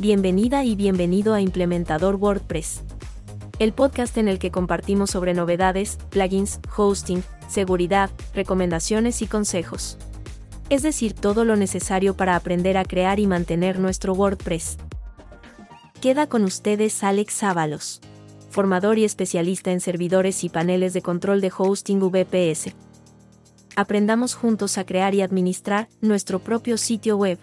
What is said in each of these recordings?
Bienvenida y bienvenido a Implementador WordPress. El podcast en el que compartimos sobre novedades, plugins, hosting, seguridad, recomendaciones y consejos. Es decir, todo lo necesario para aprender a crear y mantener nuestro WordPress. Queda con ustedes Alex Ábalos, formador y especialista en servidores y paneles de control de hosting VPS. Aprendamos juntos a crear y administrar nuestro propio sitio web.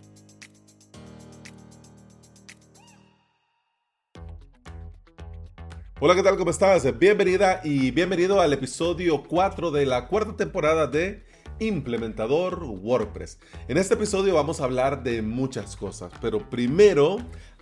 Hola, ¿qué tal? ¿Cómo estás? Bienvenida y bienvenido al episodio 4 de la cuarta temporada de Implementador WordPress. En este episodio vamos a hablar de muchas cosas, pero primero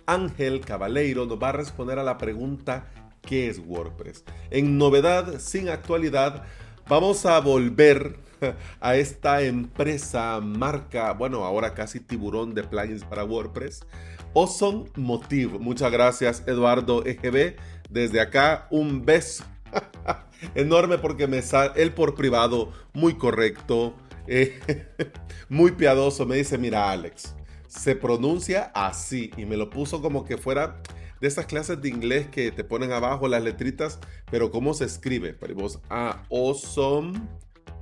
Ángel Cabaleiro nos va a responder a la pregunta ¿qué es WordPress? En novedad sin actualidad, vamos a volver a esta empresa, marca, bueno, ahora casi tiburón de plugins para WordPress, Awesome Motive. Muchas gracias, Eduardo EGB desde acá, un beso enorme porque me sale él por privado, muy correcto, eh, muy piadoso. Me dice: Mira, Alex, se pronuncia así y me lo puso como que fuera de esas clases de inglés que te ponen abajo las letritas, pero cómo se escribe. Pero vos, ah, awesome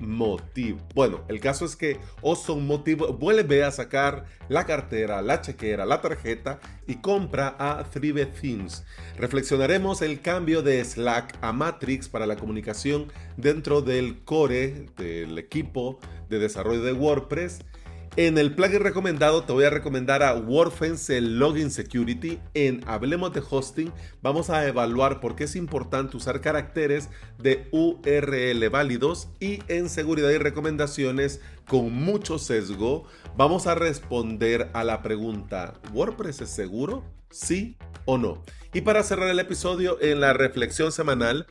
Motive. Bueno, el caso es que Awesome Motive vuelve a sacar la cartera, la chequera, la tarjeta y compra a Thrive Themes. Reflexionaremos el cambio de Slack a Matrix para la comunicación dentro del core del equipo de desarrollo de WordPress en el plugin recomendado te voy a recomendar a WordFence Login Security. En Hablemos de Hosting vamos a evaluar por qué es importante usar caracteres de URL válidos y en seguridad y recomendaciones con mucho sesgo vamos a responder a la pregunta ¿WordPress es seguro? ¿Sí o no? Y para cerrar el episodio en la reflexión semanal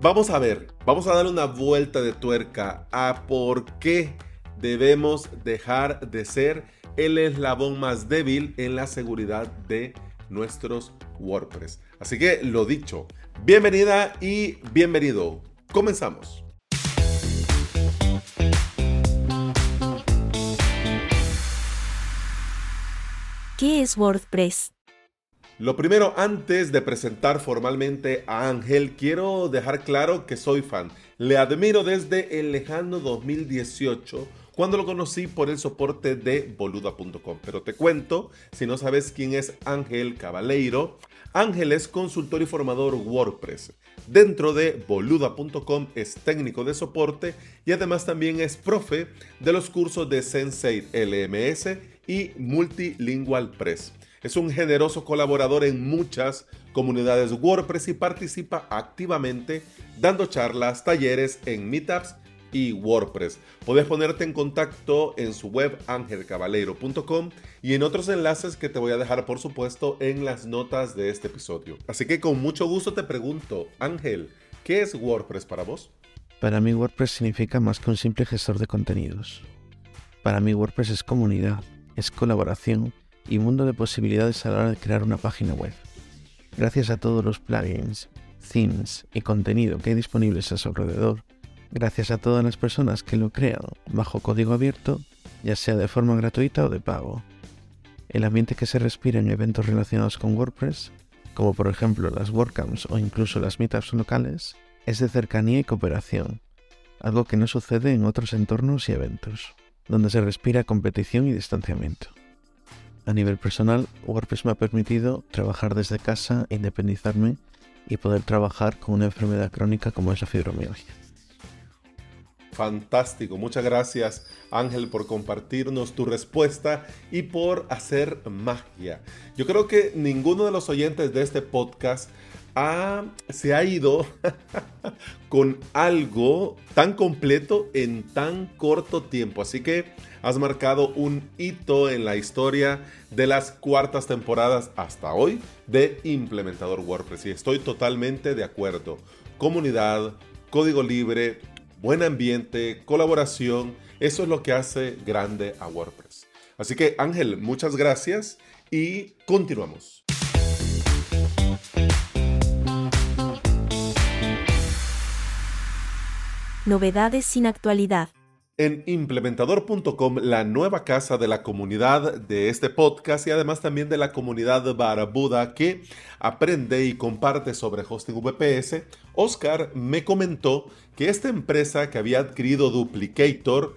vamos a ver, vamos a dar una vuelta de tuerca a por qué debemos dejar de ser el eslabón más débil en la seguridad de nuestros WordPress. Así que lo dicho, bienvenida y bienvenido. Comenzamos. ¿Qué es WordPress? Lo primero, antes de presentar formalmente a Ángel, quiero dejar claro que soy fan. Le admiro desde el lejano 2018 cuando lo conocí por el soporte de boluda.com. Pero te cuento, si no sabes quién es Ángel Cabaleiro, Ángel es consultor y formador WordPress. Dentro de boluda.com es técnico de soporte y además también es profe de los cursos de Sensei LMS y Multilingual Press. Es un generoso colaborador en muchas comunidades WordPress y participa activamente dando charlas, talleres en meetups y WordPress. Puedes ponerte en contacto en su web angelcabaleiro.com y en otros enlaces que te voy a dejar por supuesto en las notas de este episodio. Así que con mucho gusto te pregunto, Ángel, ¿qué es WordPress para vos? Para mí WordPress significa más que un simple gestor de contenidos. Para mí WordPress es comunidad, es colaboración y mundo de posibilidades a la hora de crear una página web. Gracias a todos los plugins, themes y contenido que hay disponibles a su alrededor, gracias a todas las personas que lo crean bajo código abierto, ya sea de forma gratuita o de pago. El ambiente que se respira en eventos relacionados con WordPress, como por ejemplo las WordCamps o incluso las meetups locales, es de cercanía y cooperación, algo que no sucede en otros entornos y eventos, donde se respira competición y distanciamiento. A nivel personal, WordPress me ha permitido trabajar desde casa, independizarme y poder trabajar con una enfermedad crónica como es la fibromialgia. Fantástico, muchas gracias Ángel por compartirnos tu respuesta y por hacer magia. Yo creo que ninguno de los oyentes de este podcast se ha ido con algo tan completo en tan corto tiempo. Así que has marcado un hito en la historia de las cuartas temporadas hasta hoy de Implementador WordPress. Y estoy totalmente de acuerdo. Comunidad, código libre, buen ambiente, colaboración. Eso es lo que hace grande a WordPress. Así que Ángel, muchas gracias y continuamos. Novedades sin actualidad. En implementador.com, la nueva casa de la comunidad de este podcast y además también de la comunidad Barabuda que aprende y comparte sobre hosting VPS, Oscar me comentó que esta empresa que había adquirido Duplicator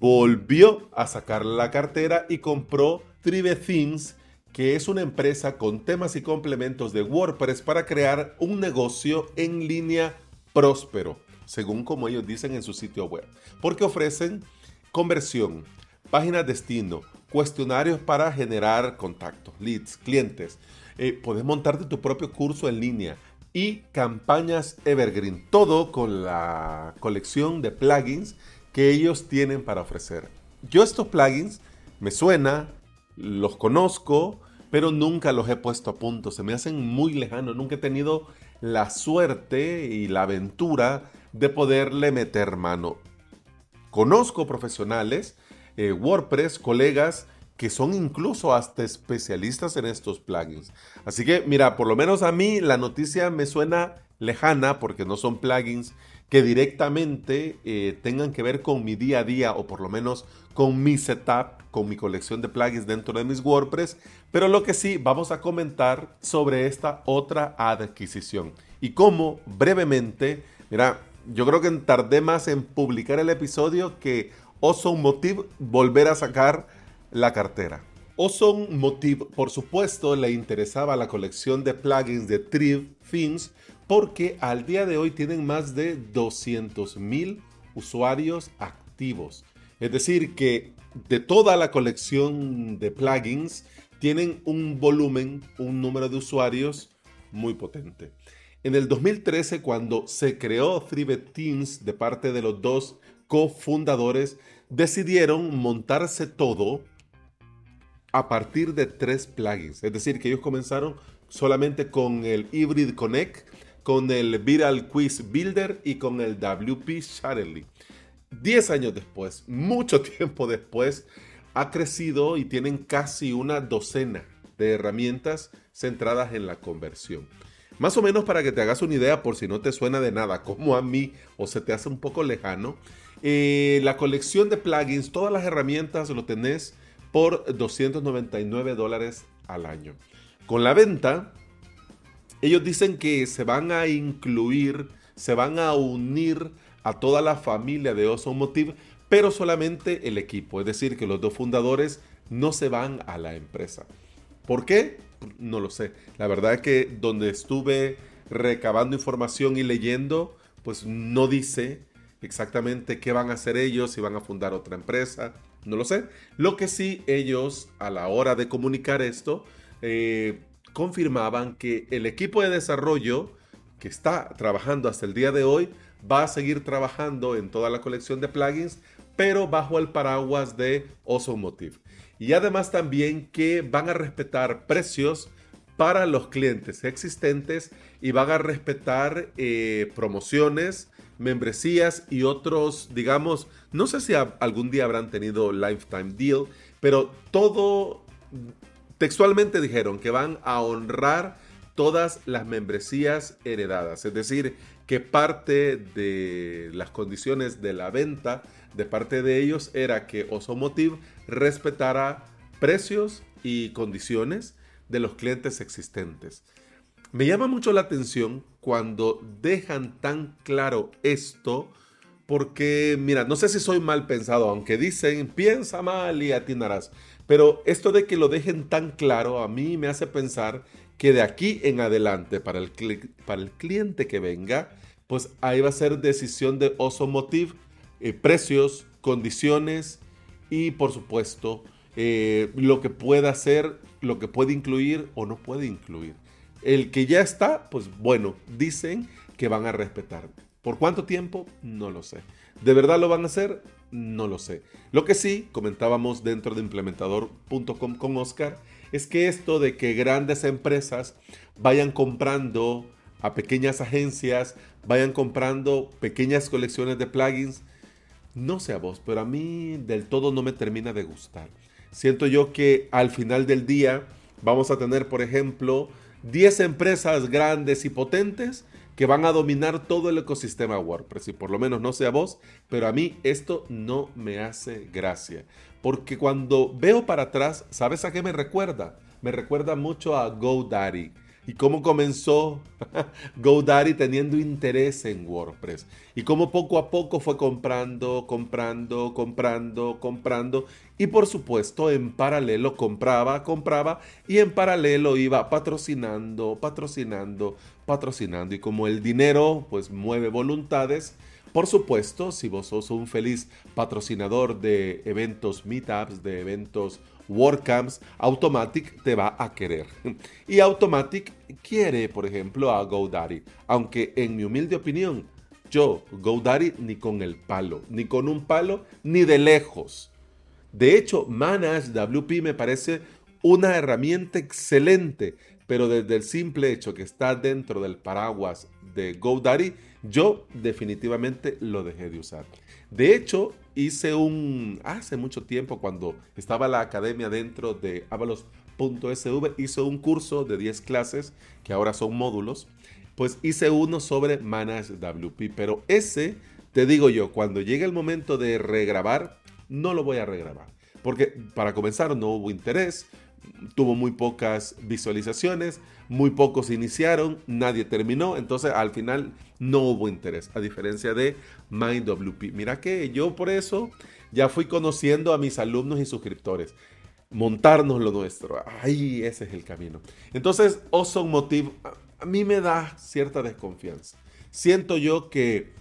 volvió a sacar la cartera y compró Tribe Themes, que es una empresa con temas y complementos de WordPress para crear un negocio en línea próspero según como ellos dicen en su sitio web, porque ofrecen conversión, páginas destino, cuestionarios para generar contactos, leads, clientes. Eh, puedes montarte tu propio curso en línea y campañas evergreen, todo con la colección de plugins que ellos tienen para ofrecer. Yo estos plugins me suena, los conozco, pero nunca los he puesto a punto, se me hacen muy lejanos, nunca he tenido la suerte y la aventura de poderle meter mano. Conozco profesionales, eh, WordPress, colegas que son incluso hasta especialistas en estos plugins. Así que mira, por lo menos a mí la noticia me suena lejana porque no son plugins que directamente eh, tengan que ver con mi día a día o por lo menos con mi setup, con mi colección de plugins dentro de mis WordPress. Pero lo que sí, vamos a comentar sobre esta otra adquisición y cómo brevemente, mira, yo creo que tardé más en publicar el episodio que Ozone Motive volver a sacar la cartera. Ozone Motive, por supuesto, le interesaba la colección de plugins de Triv Themes porque al día de hoy tienen más de 200.000 usuarios activos. Es decir, que de toda la colección de plugins tienen un volumen, un número de usuarios muy potente. En el 2013, cuando se creó Thrive Teams de parte de los dos cofundadores, decidieron montarse todo a partir de tres plugins. Es decir, que ellos comenzaron solamente con el Hybrid Connect, con el Viral Quiz Builder y con el WP Shutterly. Diez años después, mucho tiempo después, ha crecido y tienen casi una docena de herramientas centradas en la conversión. Más o menos para que te hagas una idea, por si no te suena de nada, como a mí o se te hace un poco lejano, eh, la colección de plugins, todas las herramientas lo tenés por 299 dólares al año. Con la venta, ellos dicen que se van a incluir, se van a unir a toda la familia de Motive, pero solamente el equipo, es decir, que los dos fundadores no se van a la empresa. ¿Por qué? No lo sé. La verdad es que donde estuve recabando información y leyendo, pues no dice exactamente qué van a hacer ellos, si van a fundar otra empresa, no lo sé. Lo que sí ellos a la hora de comunicar esto, eh, confirmaban que el equipo de desarrollo que está trabajando hasta el día de hoy va a seguir trabajando en toda la colección de plugins, pero bajo el paraguas de Motive y además también que van a respetar precios para los clientes existentes y van a respetar eh, promociones, membresías y otros, digamos, no sé si algún día habrán tenido lifetime deal, pero todo textualmente dijeron que van a honrar todas las membresías heredadas, es decir, que parte de las condiciones de la venta de parte de ellos era que Osomotive respetara precios y condiciones de los clientes existentes. Me llama mucho la atención cuando dejan tan claro esto, porque, mira, no sé si soy mal pensado, aunque dicen, piensa mal y atinarás, pero esto de que lo dejen tan claro a mí me hace pensar que de aquí en adelante, para el, para el cliente que venga, pues ahí va a ser decisión de Osomotive eh, precios, condiciones y por supuesto eh, lo que pueda hacer, lo que puede incluir o no puede incluir. El que ya está, pues bueno, dicen que van a respetar. ¿Por cuánto tiempo? No lo sé. ¿De verdad lo van a hacer? No lo sé. Lo que sí comentábamos dentro de implementador.com con Oscar es que esto de que grandes empresas vayan comprando a pequeñas agencias, vayan comprando pequeñas colecciones de plugins, no sé a vos, pero a mí del todo no me termina de gustar. Siento yo que al final del día vamos a tener, por ejemplo, 10 empresas grandes y potentes que van a dominar todo el ecosistema WordPress. Y por lo menos no sea vos, pero a mí esto no me hace gracia. Porque cuando veo para atrás, ¿sabes a qué me recuerda? Me recuerda mucho a GoDaddy. Y cómo comenzó GoDaddy teniendo interés en WordPress. Y cómo poco a poco fue comprando, comprando, comprando, comprando. Y por supuesto en paralelo compraba, compraba. Y en paralelo iba patrocinando, patrocinando, patrocinando. Y como el dinero pues mueve voluntades, por supuesto, si vos sos un feliz patrocinador de eventos meetups, de eventos WordCamps, Automatic te va a querer. Y Automatic quiere, por ejemplo, a GoDaddy. Aunque en mi humilde opinión, yo, GoDaddy, ni con el palo, ni con un palo, ni de lejos. De hecho, Manage WP me parece una herramienta excelente, pero desde el simple hecho que está dentro del paraguas de GoDaddy, yo definitivamente lo dejé de usar. De hecho, hice un, hace mucho tiempo, cuando estaba la academia dentro de avalos.sv, hice un curso de 10 clases, que ahora son módulos, pues hice uno sobre Manage WP, pero ese, te digo yo, cuando llegue el momento de regrabar, no lo voy a regrabar. Porque para comenzar no hubo interés, tuvo muy pocas visualizaciones, muy pocos iniciaron, nadie terminó, entonces al final no hubo interés, a diferencia de MindWP. Mira que yo por eso ya fui conociendo a mis alumnos y suscriptores. Montarnos lo nuestro, ahí ese es el camino. Entonces, Awesome Motive a mí me da cierta desconfianza. Siento yo que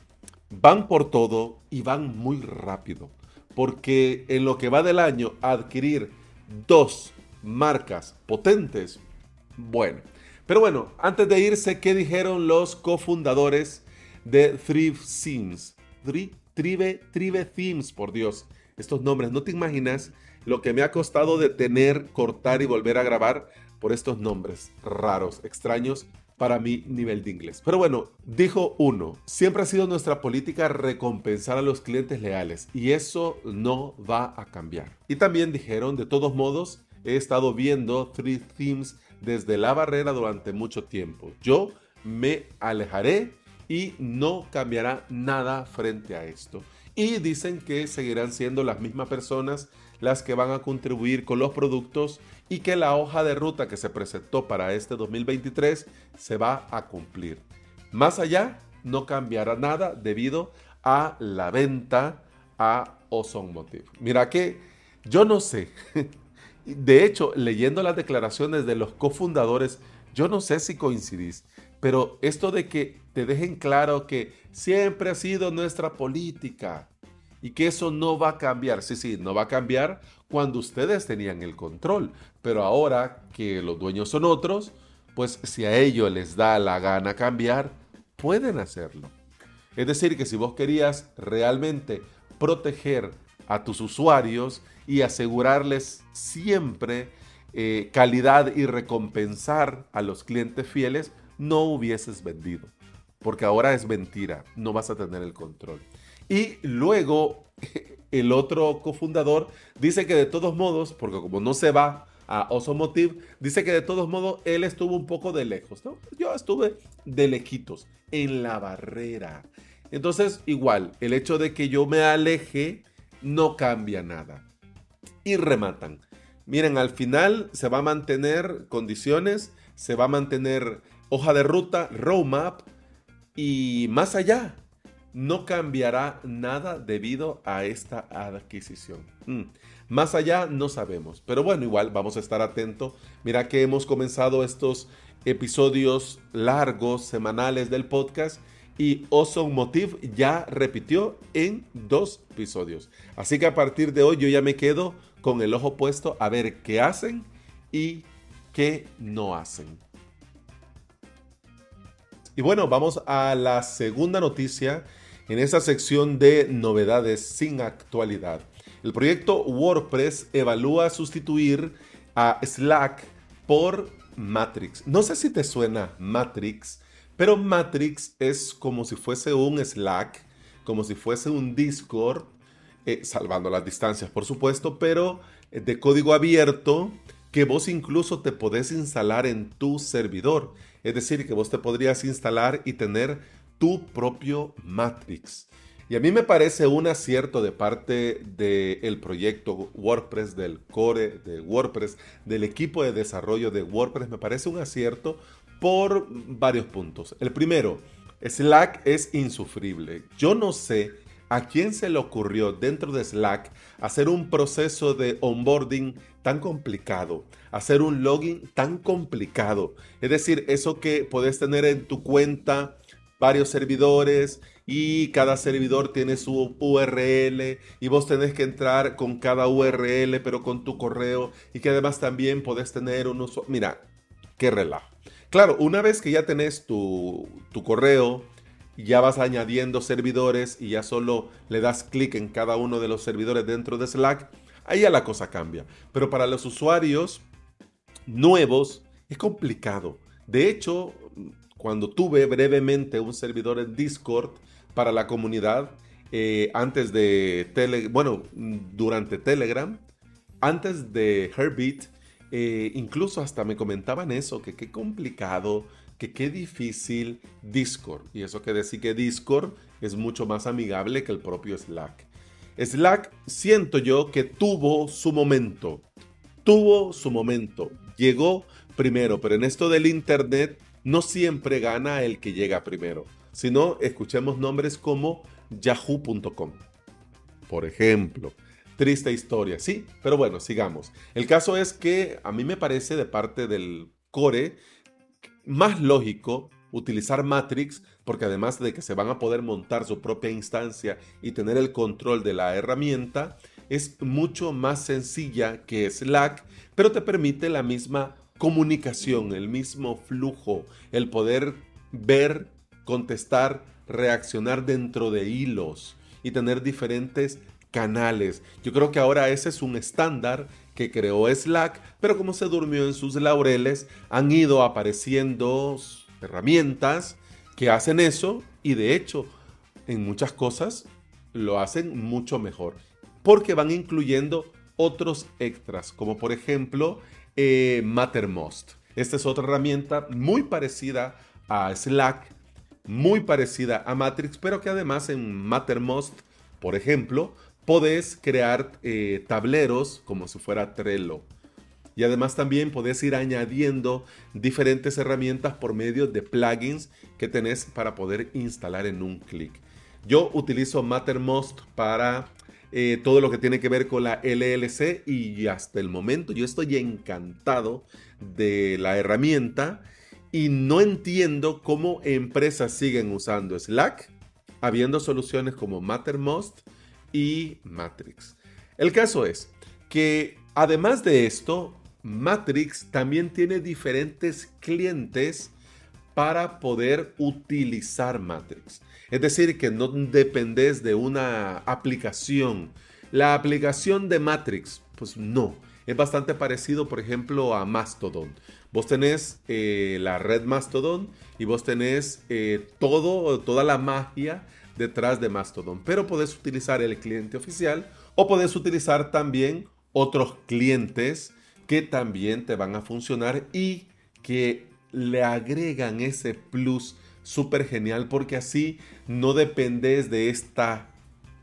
van por todo y van muy rápido, porque en lo que va del año adquirir dos marcas potentes, bueno. Pero bueno, antes de irse, ¿qué dijeron los cofundadores de Thrive? Tribe, Tribe Themes, por Dios. Estos nombres, no te imaginas lo que me ha costado detener, cortar y volver a grabar por estos nombres raros, extraños para mi nivel de inglés. Pero bueno, dijo uno, siempre ha sido nuestra política recompensar a los clientes leales y eso no va a cambiar. Y también dijeron, de todos modos, he estado viendo Three Themes desde la barrera durante mucho tiempo. Yo me alejaré y no cambiará nada frente a esto. Y dicen que seguirán siendo las mismas personas las que van a contribuir con los productos y que la hoja de ruta que se presentó para este 2023 se va a cumplir. Más allá, no cambiará nada debido a la venta a Ozone Motive. Mira que yo no sé De hecho, leyendo las declaraciones de los cofundadores, yo no sé si coincidís, pero esto de que te dejen claro que siempre ha sido nuestra política y que eso no va a cambiar. Sí, sí, no va a cambiar cuando ustedes tenían el control, pero ahora que los dueños son otros, pues si a ellos les da la gana cambiar, pueden hacerlo. Es decir, que si vos querías realmente proteger a tus usuarios y asegurarles siempre eh, calidad y recompensar a los clientes fieles, no hubieses vendido. Porque ahora es mentira, no vas a tener el control. Y luego el otro cofundador dice que de todos modos, porque como no se va a Osomotive, dice que de todos modos él estuvo un poco de lejos. Yo estuve de lejitos, en la barrera. Entonces, igual, el hecho de que yo me aleje no cambia nada. Y rematan. Miren, al final se va a mantener condiciones, se va a mantener hoja de ruta, roadmap y más allá. No cambiará nada debido a esta adquisición. Mm, más allá no sabemos, pero bueno, igual vamos a estar atentos. Mira que hemos comenzado estos episodios largos, semanales del podcast y Awesome Motive ya repitió en dos episodios. Así que a partir de hoy yo ya me quedo con el ojo puesto a ver qué hacen y qué no hacen. Y bueno, vamos a la segunda noticia en esta sección de novedades sin actualidad. El proyecto WordPress evalúa sustituir a Slack por Matrix. No sé si te suena Matrix, pero Matrix es como si fuese un Slack, como si fuese un Discord, eh, salvando las distancias por supuesto, pero eh, de código abierto que vos incluso te podés instalar en tu servidor. Es decir, que vos te podrías instalar y tener tu propio Matrix. Y a mí me parece un acierto de parte del proyecto WordPress, del core de WordPress, del equipo de desarrollo de WordPress. Me parece un acierto por varios puntos. El primero, Slack es insufrible. Yo no sé a quién se le ocurrió dentro de Slack hacer un proceso de onboarding tan complicado, hacer un login tan complicado. Es decir, eso que puedes tener en tu cuenta varios servidores y cada servidor tiene su URL y vos tenés que entrar con cada URL pero con tu correo y que además también podés tener un uso. Mira, qué relajo. Claro, una vez que ya tenés tu, correo, ya vas añadiendo servidores y ya solo le das clic en cada uno de los servidores dentro de Slack, ahí ya la cosa cambia. Pero para los usuarios nuevos es complicado. De hecho, cuando tuve brevemente un servidor en Discord para la comunidad, eh, antes de Telegram, bueno, durante Telegram, antes de Herbit, eh, incluso hasta me comentaban eso, que qué complicado, que qué difícil Discord. Y eso que decir que Discord es mucho más amigable que el propio Slack. Slack siento yo que tuvo su momento. Tuvo su momento. Llegó primero, pero en esto del Internet no siempre gana el que llega primero. Si no, escuchemos nombres como yahoo.com. Por ejemplo, Triste historia, sí, pero bueno, sigamos. El caso es que a mí me parece de parte del core más lógico utilizar Matrix porque además de que se van a poder montar su propia instancia y tener el control de la herramienta, es mucho más sencilla que Slack, pero te permite la misma comunicación, el mismo flujo, el poder ver, contestar, reaccionar dentro de hilos y tener diferentes canales. Yo creo que ahora ese es un estándar que creó Slack, pero como se durmió en sus laureles, han ido apareciendo herramientas que hacen eso y de hecho en muchas cosas lo hacen mucho mejor porque van incluyendo otros extras como por ejemplo eh, Mattermost. Esta es otra herramienta muy parecida a Slack, muy parecida a Matrix, pero que además en Mattermost, por ejemplo, podés crear eh, tableros como si fuera Trello. Y además también podés ir añadiendo diferentes herramientas por medio de plugins que tenés para poder instalar en un clic. Yo utilizo Mattermost para eh, todo lo que tiene que ver con la LLC y hasta el momento yo estoy encantado de la herramienta y no entiendo cómo empresas siguen usando Slack habiendo soluciones como Mattermost y Matrix. El caso es que además de esto, Matrix también tiene diferentes clientes para poder utilizar Matrix. Es decir, que no dependes de una aplicación. La aplicación de Matrix, pues no. Es bastante parecido, por ejemplo, a Mastodon. Vos tenés eh, la red Mastodon y vos tenés eh, todo, toda la magia detrás de Mastodon. Pero puedes utilizar el cliente oficial o puedes utilizar también otros clientes que también te van a funcionar y que le agregan ese plus súper genial porque así no dependes de esta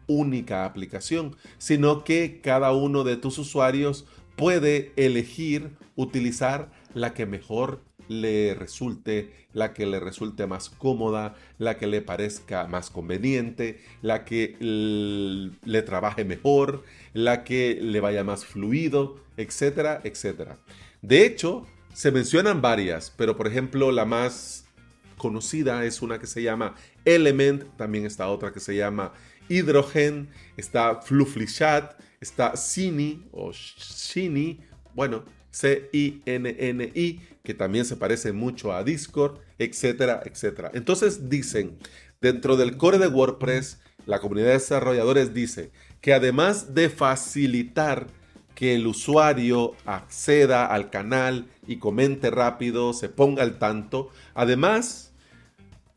única aplicación, sino que cada uno de tus usuarios puede elegir utilizar la que mejor le resulte, la que le resulte más cómoda, la que le parezca más conveniente, la que le trabaje mejor, la que le vaya más fluido, etcétera, etcétera. De hecho, se mencionan varias, pero por ejemplo la más conocida es una que se llama Element, también está otra que se llama Hydrogen, está Fluffy está Cini o Shini, bueno, C-I-N-N-I, que también se parece mucho a Discord, etcétera, etcétera. Entonces dicen, dentro del core de WordPress, la comunidad de desarrolladores dice que además de facilitar que el usuario acceda al canal y comente rápido, se ponga al tanto, además,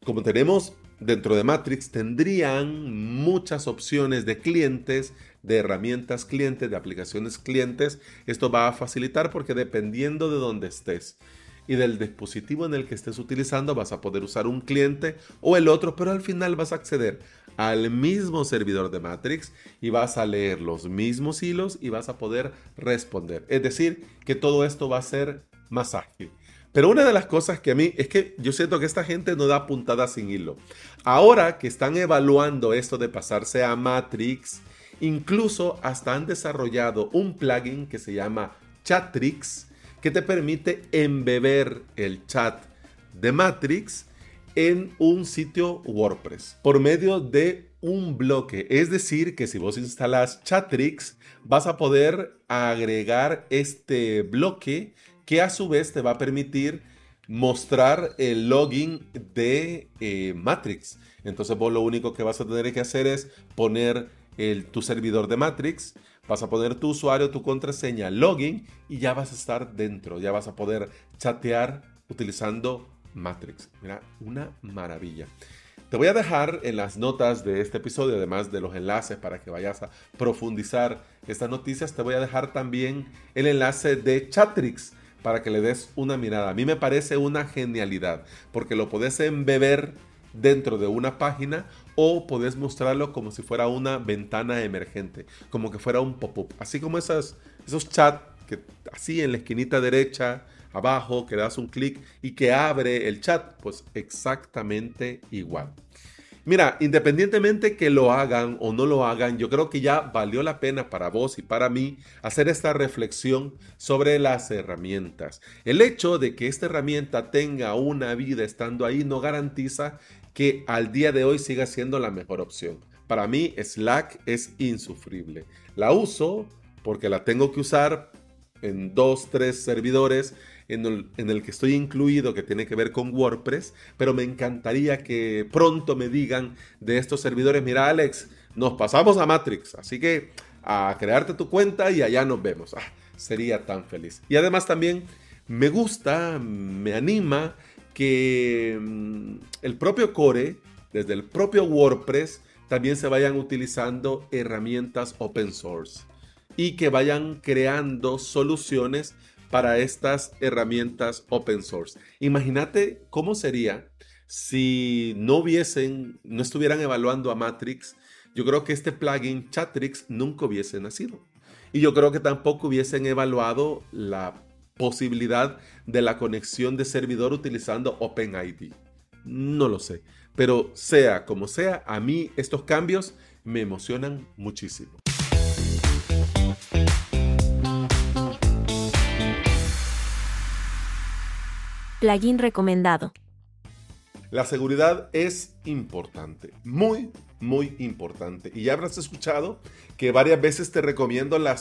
como tenemos dentro de Matrix tendrían muchas opciones de clientes, de herramientas clientes, de aplicaciones clientes. Esto va a facilitar porque dependiendo de dónde estés y del dispositivo en el que estés utilizando vas a poder usar un cliente o el otro, pero al final vas a acceder al mismo servidor de Matrix y vas a leer los mismos hilos y vas a poder responder. Es decir, que todo esto va a ser más ágil. Pero una de las cosas que a mí es que yo siento que esta gente no da puntada sin hilo. Ahora que están evaluando esto de pasarse a Matrix, incluso hasta han desarrollado un plugin que se llama Chatrix, que te permite embeber el chat de Matrix en un sitio WordPress por medio de un bloque. Es decir, que si vos instalas Chatrix, vas a poder agregar este bloque que a su vez te va a permitir mostrar el login de eh, Matrix. Entonces vos lo único que vas a tener que hacer es poner el, tu servidor de Matrix, vas a poner tu usuario, tu contraseña, login y ya vas a estar dentro, ya vas a poder chatear utilizando Matrix. Mira, una maravilla. Te voy a dejar en las notas de este episodio, además de los enlaces para que vayas a profundizar estas noticias, te voy a dejar también el enlace de Chatrix para que le des una mirada. A mí me parece una genialidad, porque lo podés embeber dentro de una página o podés mostrarlo como si fuera una ventana emergente, como que fuera un pop-up. Así como esos chats que así en la esquinita derecha, abajo, que das un clic y que abre el chat, pues exactamente igual. Mira, independientemente que lo hagan o no lo hagan, yo creo que ya valió la pena para vos y para mí hacer esta reflexión sobre las herramientas. El hecho de que esta herramienta tenga una vida estando ahí no garantiza que al día de hoy siga siendo la mejor opción. Para mí Slack es insufrible. La uso porque la tengo que usar en dos, tres servidores en el, que estoy incluido que tiene que ver con WordPress, pero me encantaría que pronto me digan de estos servidores, mira Alex, nos pasamos a Matrix, así que a crearte tu cuenta y allá nos vemos. Ah, sería tan feliz. Y además también me gusta, me anima que mm, el propio Core, desde el propio WordPress, también se vayan utilizando herramientas open source y que vayan creando soluciones para estas herramientas open source. Imagínate cómo sería si no hubiesen, no estuvieran evaluando a Matrix. Yo creo que este plugin Chatrix nunca hubiese nacido. Y yo creo que tampoco hubiesen evaluado la posibilidad de la conexión de servidor utilizando OpenID. No lo sé. Pero sea como sea, a mí estos cambios me emocionan muchísimo. Plugin recomendado. La seguridad es importante, muy, muy importante. Y ya habrás escuchado que varias veces te recomiendo la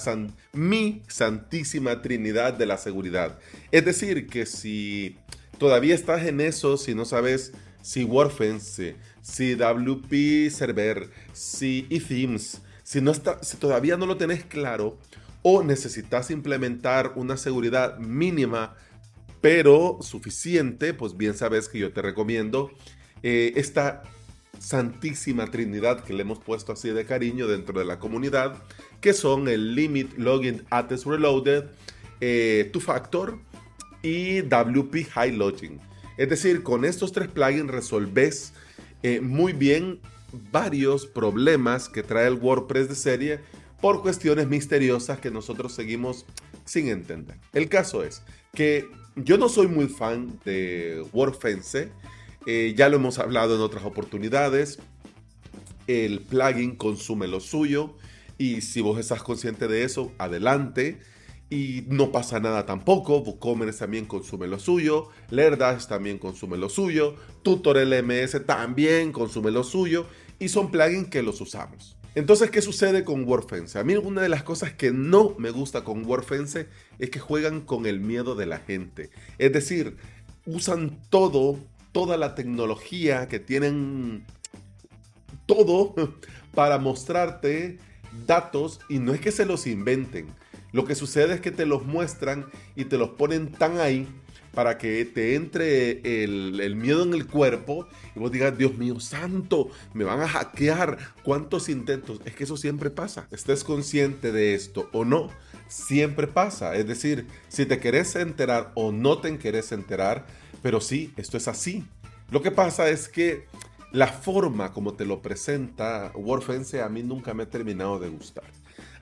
mi santísima trinidad de la seguridad. Es decir, que si todavía estás en eso, si no sabes si WordFence, si WP Server, si eThemes, si, no está, si todavía no lo tenés claro o necesitas implementar una seguridad mínima pero suficiente, pues bien sabes que yo te recomiendo eh, esta santísima trinidad que le hemos puesto así de cariño dentro de la comunidad, que son el Limit Login Attest Reloaded, eh, Two Factor y WP High Login. Es decir, con estos tres plugins resolves eh, muy bien varios problemas que trae el WordPress de serie por cuestiones misteriosas que nosotros seguimos sin entender. El caso es que yo no soy muy fan de WordFence. Eh, ya lo hemos hablado en otras oportunidades. El plugin consume lo suyo. Y si vos estás consciente de eso, adelante. Y no pasa nada tampoco. WooCommerce también consume lo suyo. Lerdash también consume lo suyo. Tutor LMS también consume lo suyo. Y son plugins que los usamos. Entonces, ¿qué sucede con WordFence? A mí una de las cosas que no me gusta con WordFence es que juegan con el miedo de la gente. Es decir, usan todo, toda la tecnología que tienen, todo para mostrarte datos y no es que se los inventen. Lo que sucede es que te los muestran y te los ponen tan ahí para que te entre el, miedo en el cuerpo y vos digas, Dios mío santo, me van a hackear. ¿Cuántos intentos? Es que eso siempre pasa. Estés consciente de esto o no, siempre pasa. Es decir, si te querés enterar o no te querés enterar, pero sí, esto es así. Lo que pasa es que la forma como te lo presenta WordFence a mí nunca me ha terminado de gustar.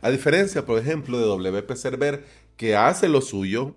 A diferencia, por ejemplo, de WP Server, que hace lo suyo,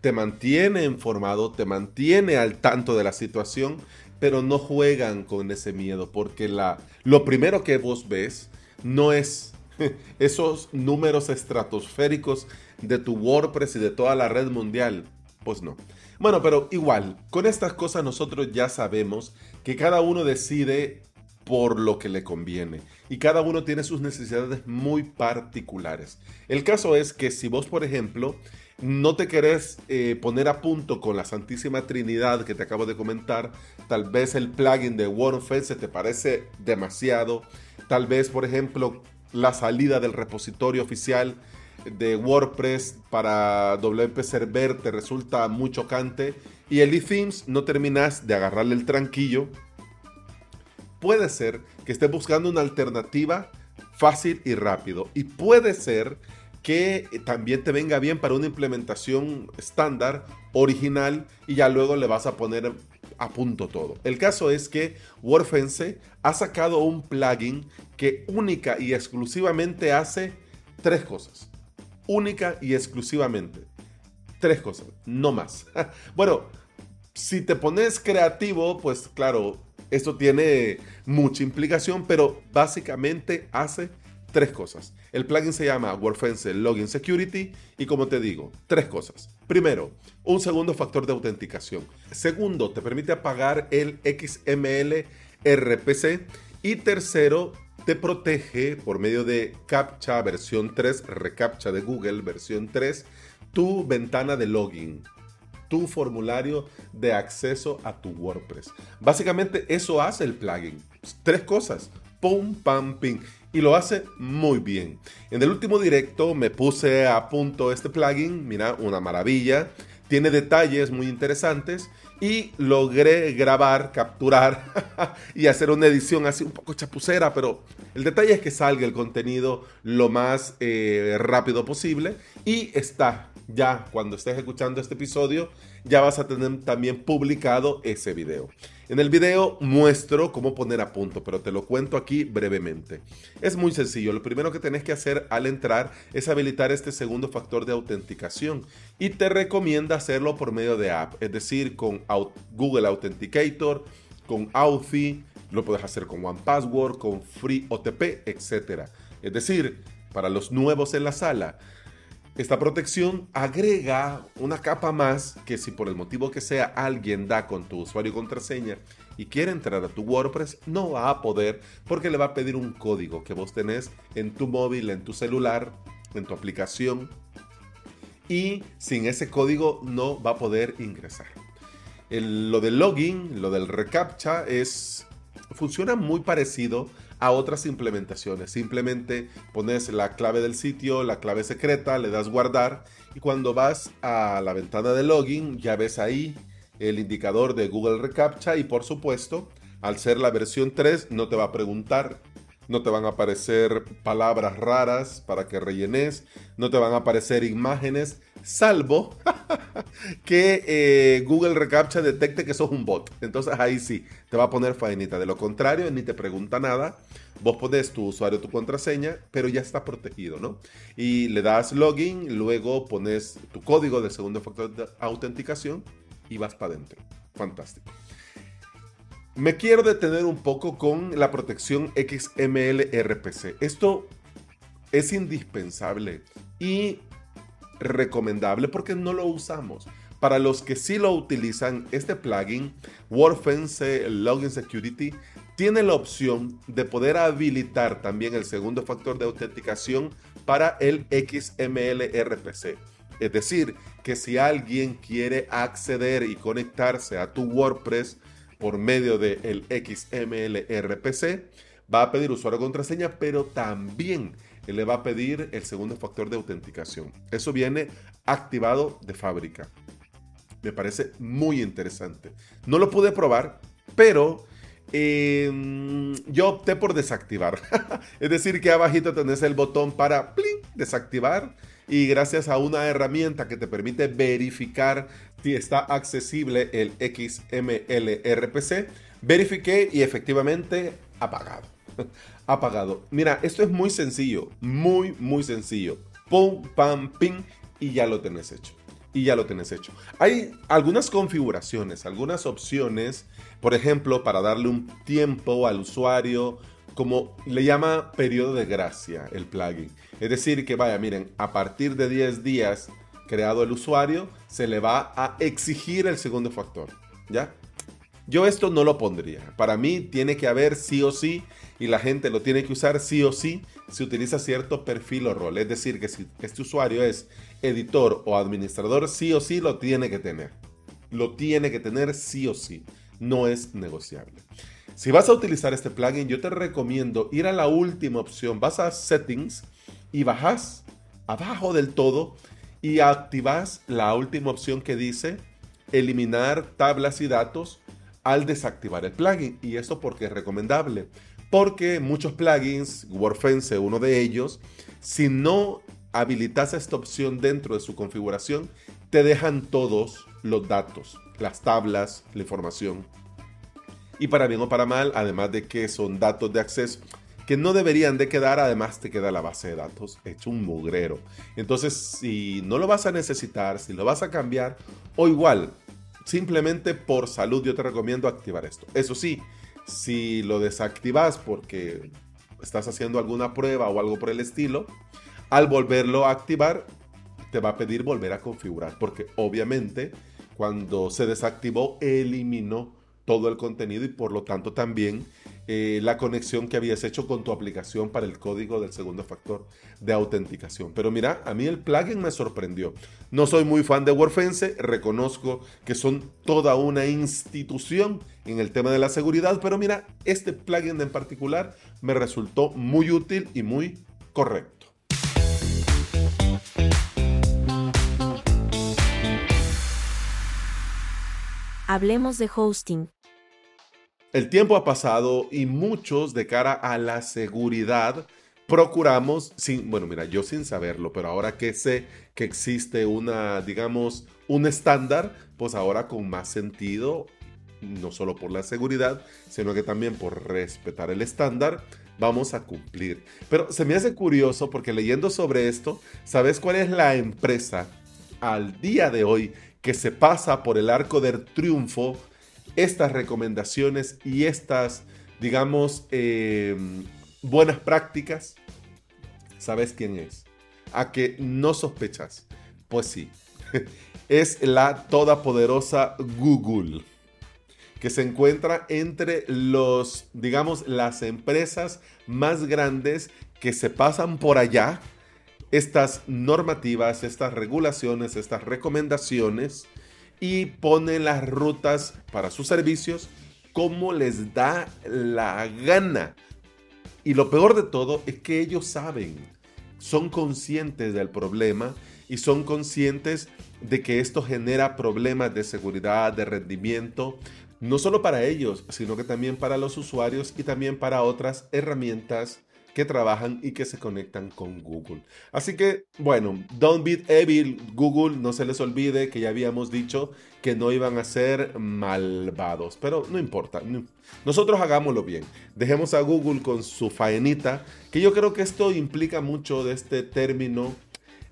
te mantiene informado, te mantiene al tanto de la situación, pero no juegan con ese miedo, porque la, lo primero que vos ves no es esos números estratosféricos de tu WordPress y de toda la red mundial. Pues no. Bueno, pero igual, con estas cosas nosotros ya sabemos que cada uno decide por lo que le conviene y cada uno tiene sus necesidades muy particulares. El caso es que si vos, por ejemplo, no te querés eh, poner a punto con la Santísima Trinidad que te acabo de comentar, tal vez el plugin de WordFence te parece demasiado, tal vez, por ejemplo, la salida del repositorio oficial de WordPress para WP Server te resulta muy chocante y el eThemes no terminas de agarrarle el tranquillo, puede ser que estés buscando una alternativa fácil y rápido. Y puede ser que también te venga bien para una implementación estándar, original, y ya luego le vas a poner a punto todo. El caso es que WordFence ha sacado un plugin que única y exclusivamente hace tres cosas única y exclusivamente. Tres cosas, no más. bueno, si te pones creativo, pues claro, esto tiene mucha implicación, pero básicamente hace tres cosas. El plugin se llama WordFence Login Security y como te digo, tres cosas. Primero, un segundo factor de autenticación. Segundo, te permite apagar el XML RPC. Y tercero, te protege por medio de CAPTCHA versión 3, reCAPTCHA de Google versión 3, tu ventana de login, tu formulario de acceso a tu WordPress. Básicamente eso hace el plugin. Tres cosas. Pum, pam, ping. Y lo hace muy bien. En el último directo me puse a punto este plugin. Mira, una maravilla. Tiene detalles muy interesantes y logré grabar, capturar y hacer una edición así un poco chapucera, pero el detalle es que salga el contenido lo más eh, rápido posible y está ya cuando estés escuchando este episodio, ya vas a tener también publicado ese video. En el video muestro cómo poner a punto, pero te lo cuento aquí brevemente. Es muy sencillo, lo primero que tenés que hacer al entrar es habilitar este segundo factor de autenticación y te recomienda hacerlo por medio de app, es decir, con Google Authenticator, con Authy, lo puedes hacer con OnePassword, con FreeOTP, etc. Es decir, para los nuevos en la sala, esta protección agrega una capa más que si por el motivo que sea alguien da con tu usuario y contraseña y quiere entrar a tu WordPress, no va a poder porque le va a pedir un código que vos tenés en tu móvil, en tu celular, en tu aplicación y sin ese código no va a poder ingresar. lo del login, lo del reCAPTCHA es funciona muy parecido a otras implementaciones. Simplemente pones la clave del sitio, la clave secreta, le das guardar y cuando vas a la ventana de login ya ves ahí el indicador de Google Recaptcha y por supuesto, al ser la versión 3 no te va a preguntar no te van a aparecer palabras raras para que rellenes, no te van a aparecer imágenes, salvo que eh, Google Recaptcha detecte que sos un bot. Entonces ahí sí, te va a poner faenita. De lo contrario, ni te pregunta nada. Vos pones tu usuario, tu contraseña, pero ya está protegido, ¿no? Y le das login, luego pones tu código de segundo factor de autenticación y vas para adentro. Fantástico. Me quiero detener un poco con la protección XML RPC. Esto es indispensable y recomendable porque no lo usamos. Para los que sí lo utilizan, este plugin, WordFence Login Security, tiene la opción de poder habilitar también el segundo factor de autenticación para el XML RPC. Es decir, que si alguien quiere acceder y conectarse a tu WordPress, por medio del XML RPC, va a pedir usuario contraseña, pero también le va a pedir el segundo factor de autenticación. Eso viene activado de fábrica. Me parece muy interesante. No lo pude probar, pero em, yo opté por desactivar. es decir, que abajito tenés el botón para desactivar y gracias a una herramienta que te permite verificar si está accesible el XML RPC, verifiqué y efectivamente apagado. apagado. Mira, esto es muy sencillo, muy, muy sencillo. Pum, pam, ping y ya lo tenés hecho. Y ya lo tenés hecho. Hay algunas configuraciones, algunas opciones, por ejemplo, para darle un tiempo al usuario, como le llama periodo de gracia el plugin. Es decir, que vaya, miren, a partir de 10 días creado el usuario, se le va a exigir el segundo factor. ¿Ya? Yo esto no lo pondría. Para mí tiene que haber sí o sí y la gente lo tiene que usar sí o sí si utiliza cierto perfil o rol. Es decir, que si este usuario es editor o administrador, sí o sí lo tiene que tener. Lo tiene que tener sí o sí. No es negociable. Si vas a utilizar este plugin, yo te recomiendo ir a la última opción. Vas a Settings y bajas abajo del todo y activas la última opción que dice eliminar tablas y datos al desactivar el plugin. Y esto porque es recomendable. Porque muchos plugins, WordFence uno de ellos, si no habilitas esta opción dentro de su configuración, te dejan todos los datos, las tablas, la información. Y para bien o para mal, además de que son datos de acceso que no deberían de quedar, además te queda la base de datos hecho un mugrero. Entonces, si no lo vas a necesitar, si lo vas a cambiar, o igual, simplemente por salud yo te recomiendo activar esto. Eso sí, si lo desactivas porque estás haciendo alguna prueba o algo por el estilo, al volverlo a activar, te va a pedir volver a configurar, porque obviamente cuando se desactivó, eliminó todo el contenido y por lo tanto también eh, la conexión que habías hecho con tu aplicación para el código del segundo factor de autenticación. Pero mira, a mí el plugin me sorprendió. No soy muy fan de WordFence, reconozco que son toda una institución en el tema de la seguridad, pero mira, este plugin en particular me resultó muy útil y muy correcto. Hablemos de hosting. El tiempo ha pasado y muchos de cara a la seguridad procuramos, sin, bueno, mira, yo sin saberlo, pero ahora que sé que existe una, digamos, un estándar, pues ahora con más sentido, no solo por la seguridad, sino que también por respetar el estándar, vamos a cumplir. Pero se me hace curioso porque leyendo sobre esto, ¿sabes cuál es la empresa al día de hoy que se pasa por el arco del triunfo estas recomendaciones y estas, digamos, em, buenas prácticas, ¿sabes quién es? A que no sospechas. Pues sí, es la todopoderosa Google, que se encuentra entre los, digamos, las empresas más grandes que se pasan por allá estas normativas, estas regulaciones, estas recomendaciones y pone las rutas para sus servicios como les da la gana. Y lo peor de todo es que ellos saben, son conscientes del problema y son conscientes de que esto genera problemas de seguridad, de rendimiento, no solo para ellos, sino que también para los usuarios y también para otras herramientas que trabajan y que se conectan con Google. Así que, bueno, don't beat evil, Google, no se les olvide que ya habíamos dicho que no iban a ser malvados, pero no importa, nosotros hagámoslo bien. Dejemos a Google con su faenita, que yo creo que esto implica mucho de este término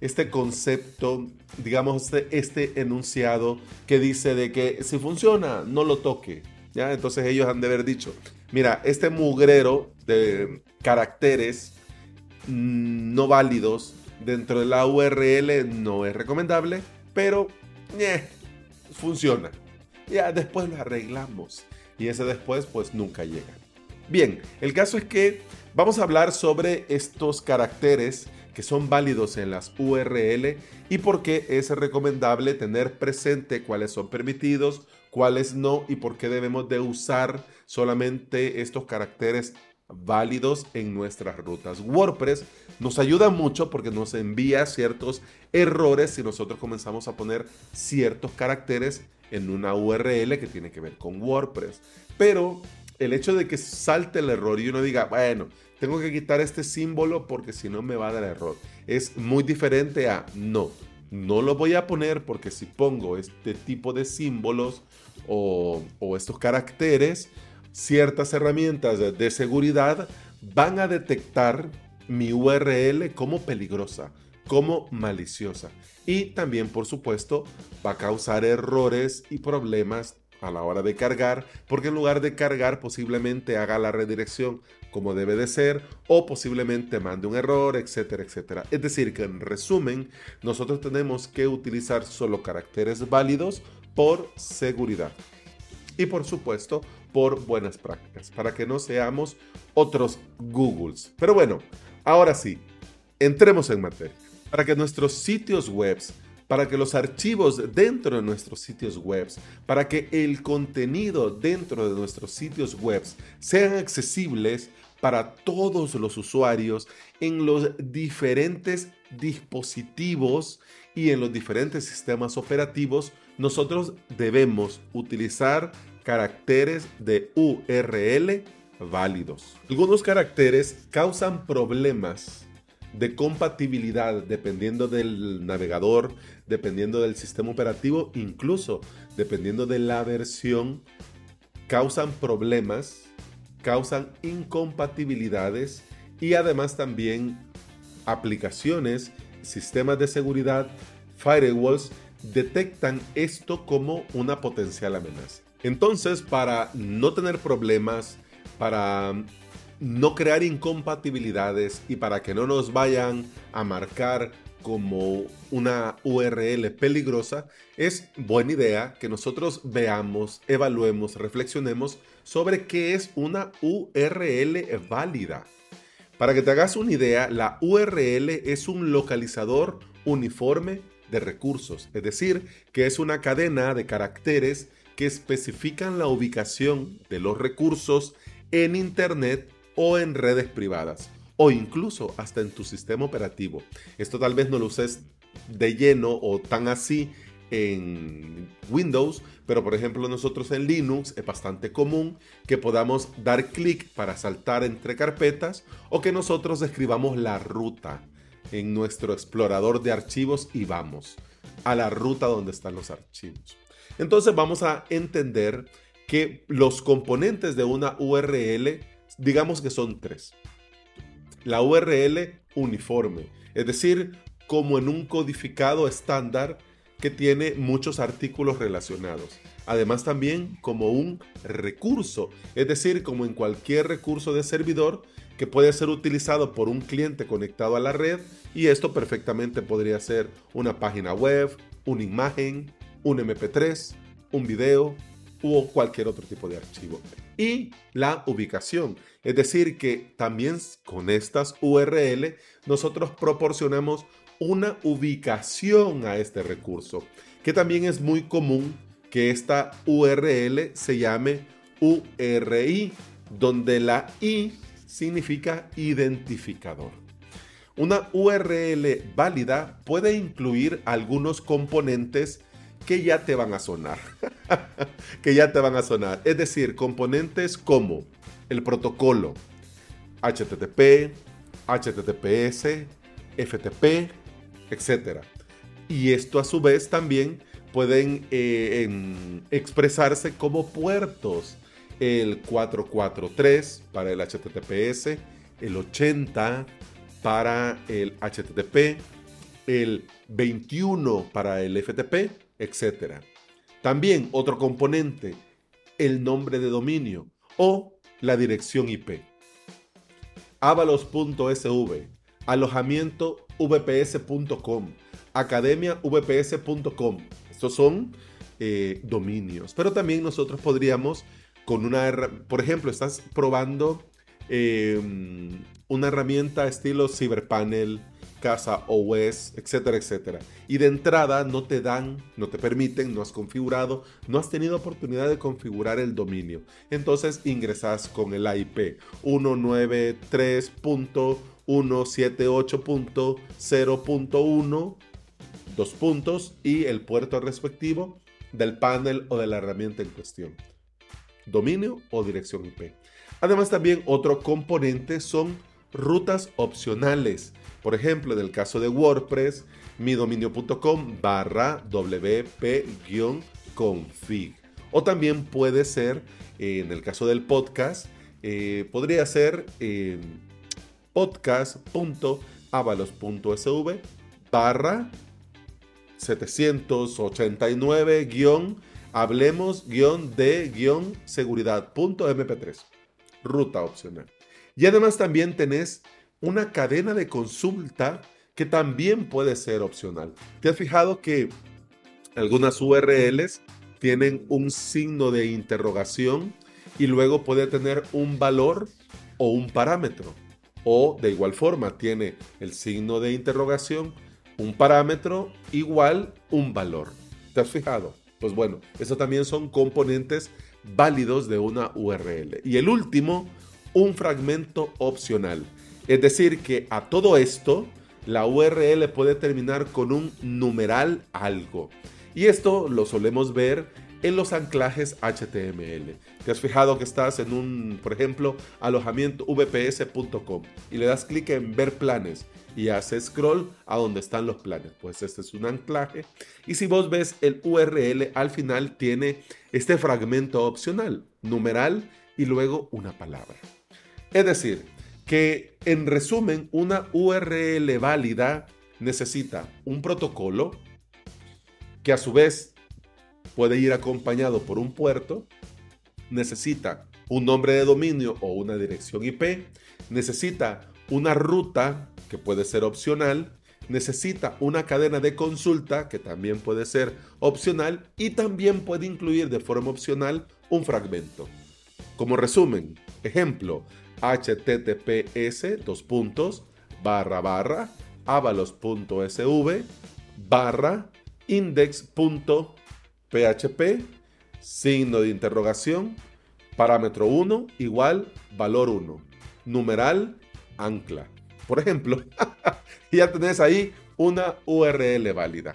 este concepto, digamos, este, este, enunciado que dice de que si funciona, no lo toque. ¿ya? Entonces ellos han de haber dicho, mira, este mugrero de caracteres mm, no válidos dentro de la URL no es recomendable, pero funciona. Ya después lo arreglamos y ese después pues nunca llega. Bien, el caso es que vamos a hablar sobre estos caracteres que son válidos en las URL y por qué es recomendable tener presente cuáles son permitidos, cuáles no y por qué debemos de usar solamente estos caracteres válidos en nuestras rutas. WordPress nos ayuda mucho porque nos envía ciertos errores si nosotros comenzamos a poner ciertos caracteres en una URL que tiene que ver con WordPress. Pero el hecho de que salte el error y uno diga, bueno, tengo que quitar este símbolo porque si no me va a dar error, es muy diferente a no. No lo voy a poner porque si pongo este tipo de símbolos o, o estos caracteres, ciertas herramientas de seguridad van a detectar mi URL como peligrosa, como maliciosa. Y también, por supuesto, va a causar errores y problemas a la hora de cargar, porque en lugar de cargar posiblemente haga la redirección como debe de ser o posiblemente mande un error, etcétera, etcétera. Es decir, que en resumen, nosotros tenemos que utilizar solo caracteres válidos por seguridad. Y por supuesto, por buenas prácticas, para que no seamos otros Googles. Pero bueno, ahora sí, entremos en materia. Para que nuestros sitios webs para que los archivos dentro de nuestros sitios web, para que el contenido dentro de nuestros sitios web sean accesibles para todos los usuarios en los diferentes dispositivos y en los diferentes sistemas operativos, nosotros debemos utilizar caracteres de URL válidos. Algunos caracteres causan problemas de compatibilidad dependiendo del navegador, dependiendo del sistema operativo, incluso dependiendo de la versión, causan problemas, causan incompatibilidades y además también aplicaciones, sistemas de seguridad, firewalls, detectan esto como una potencial amenaza. Entonces, para no tener problemas, para no crear incompatibilidades y para que no nos vayan a marcar como una URL peligrosa, es buena idea que nosotros veamos, evaluemos, reflexionemos sobre qué es una URL válida. Para que te hagas una idea, la URL es un localizador uniforme de recursos, es decir, que es una cadena de caracteres que especifican la ubicación de los recursos en Internet o en redes privadas o incluso hasta en tu sistema operativo. Esto tal vez no lo uses de lleno o tan así en Windows, pero por ejemplo nosotros en Linux es bastante común que podamos dar clic para saltar entre carpetas o que nosotros escribamos la ruta en nuestro explorador de archivos y vamos a la ruta donde están los archivos. Entonces vamos a entender que los componentes de una URL digamos que son tres. La URL uniforme, es decir, como en un codificado estándar que tiene muchos artículos relacionados. Además también como un recurso, es decir, como en cualquier recurso de servidor que puede ser utilizado por un cliente conectado a la red y esto perfectamente podría ser una página web, una imagen, un MP3, un video o cualquier otro tipo de archivo y la ubicación. Es decir, que también con estas URL nosotros proporcionamos una ubicación a este recurso, que también es muy común que esta URL se llame URI, donde la I significa identificador. Una URL válida puede incluir algunos componentes que ya te van a sonar. que ya te van a sonar. Es decir, componentes como el protocolo HTTP, HTTPS, FTP, etc. Y esto a su vez también pueden eh, expresarse como puertos. El 443 para el HTTPS, el 80 para el HTTP, el 21 para el FTP, etc. También otro componente, el nombre de dominio o la dirección IP. avalos.sv, alojamiento vps.com. Estos son eh, dominios. Pero también nosotros podríamos con una, por ejemplo, estás probando em, una herramienta estilo CyberPanel, casa OS, etcétera, etcétera. Y de entrada no te dan, no te permiten, no has configurado, no has tenido oportunidad de configurar el dominio. Entonces ingresas con el IP 193.178.0.1, dos puntos y el puerto respectivo del panel o de la herramienta en cuestión. Dominio o dirección IP. Además también otro componente son rutas opcionales. Por ejemplo, en el caso de WordPress, midominio.com barra wp-config. O también puede ser, eh, en el caso del podcast, eh, podría ser eh, podcast.avalos.sv barra 789 hablemos de seguridad.mp3. Ruta opcional. Y además también tenés una cadena de consulta que también puede ser opcional. ¿Te has fijado que algunas URLs tienen un signo de interrogación y luego puede tener un valor o un parámetro? O de igual forma tiene el signo de interrogación, un parámetro igual un valor. ¿Te has fijado? Pues bueno, eso también son componentes válidos de una URL. Y el último un fragmento opcional. Es decir, que a todo esto, la URL puede terminar con un numeral algo. Y esto lo solemos ver en los anclajes HTML. Te has fijado que estás en un, por ejemplo, alojamiento vps.com y le das clic en ver planes y haces scroll a donde están los planes. Pues este es un anclaje. Y si vos ves el URL, al final tiene este fragmento opcional, numeral y luego una palabra. Es decir, que en resumen, una URL válida necesita un protocolo que a su vez puede ir acompañado por un puerto, necesita un nombre de dominio o una dirección IP, necesita una ruta que puede ser opcional, necesita una cadena de consulta que también puede ser opcional y también puede incluir de forma opcional un fragmento. Como resumen, ejemplo, https dos puntos barra barra avalos.sv barra index.php signo de interrogación parámetro 1 igual valor 1 numeral ancla. Por ejemplo ya tenés ahí una URL válida.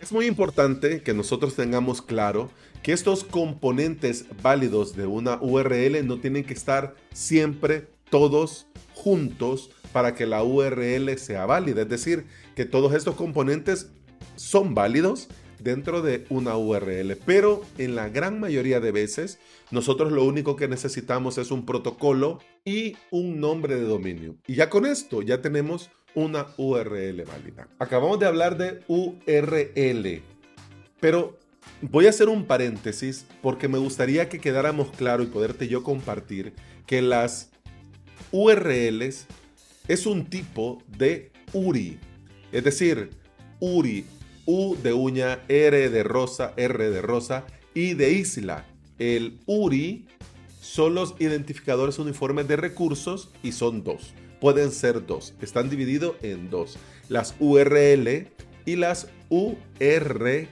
Es muy importante que nosotros tengamos claro que estos componentes válidos de una URL no tienen que estar siempre todos juntos para que la URL sea válida. Es decir, que todos estos componentes son válidos dentro de una URL, pero en la gran mayoría de veces nosotros lo único que necesitamos es un protocolo y un nombre de dominio. Y ya con esto ya tenemos una URL válida. Acabamos de hablar de URL, pero Voy a hacer un paréntesis porque me gustaría que quedáramos claro y poderte yo compartir que las URLs es un tipo de URI. Es decir, URI, U de uña, R de rosa, R de rosa y de isla. El URI son los identificadores uniformes de recursos y son dos. Pueden ser dos. Están divididos en dos. Las URL y las URN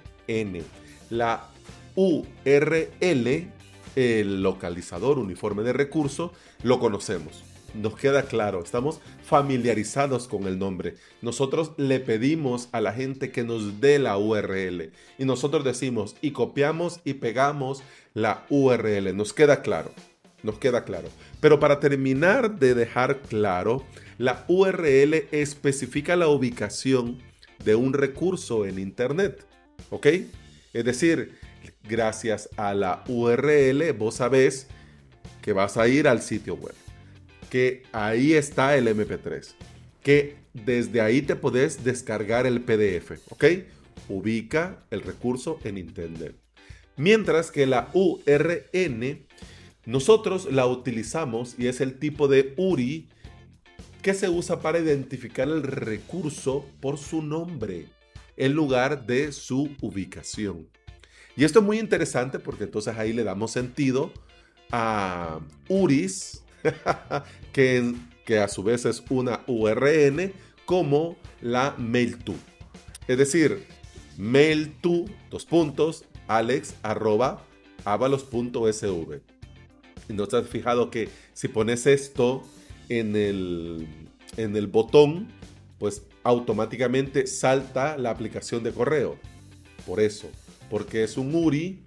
la URL, el localizador uniforme de recurso, lo conocemos. Nos queda claro, estamos familiarizados con el nombre. Nosotros le pedimos a la gente que nos dé la URL y nosotros decimos y copiamos y pegamos la URL. Nos queda claro, nos queda claro. Pero para terminar de dejar claro, la URL especifica la ubicación de un recurso en Internet. ¿Ok? Es decir, gracias a la URL vos sabés que vas a ir al sitio web, que ahí está el MP3, que desde ahí te podés descargar el PDF, ¿ok? Ubica el recurso en Internet. Mientras que la URN, nosotros la utilizamos y es el tipo de URI que se usa para identificar el recurso por su nombre en lugar de su ubicación. Y esto es muy interesante porque entonces ahí le damos sentido a URIS, que, que a su vez es una URN, como la mail to. Es decir, mail to, dos puntos, alex arroba avalos.sv. ¿No te has fijado que si pones esto en el, en el botón, pues automáticamente salta la aplicación de correo? Por eso, porque es un URI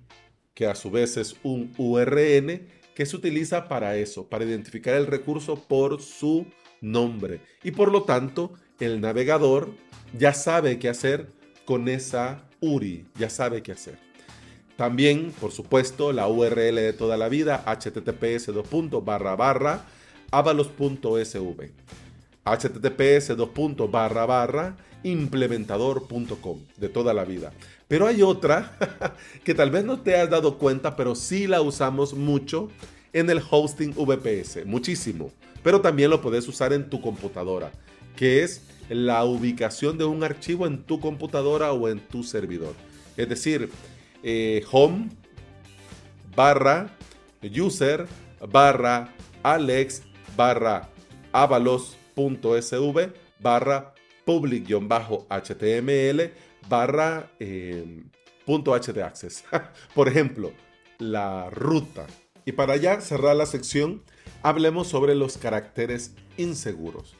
que a su vez es un URN que se utiliza para eso, para identificar el recurso por su nombre. Y por lo tanto, el navegador ya sabe qué hacer con esa URI, ya sabe qué hacer. También, por supuesto, la URL de toda la vida, https avalos.sv https barra barra implementador.com de toda la vida. Pero hay otra que tal vez no te has dado cuenta, pero sí la usamos mucho en el hosting VPS, muchísimo. Pero también lo puedes usar en tu computadora, que es la ubicación de un archivo en tu computadora o en tu servidor. Es decir, eh, home barra user barra alex barra avalos.sv barra public-html barra eh, .htaccess. Por ejemplo, la ruta. Y para ya cerrar la sección, hablemos sobre los caracteres inseguros.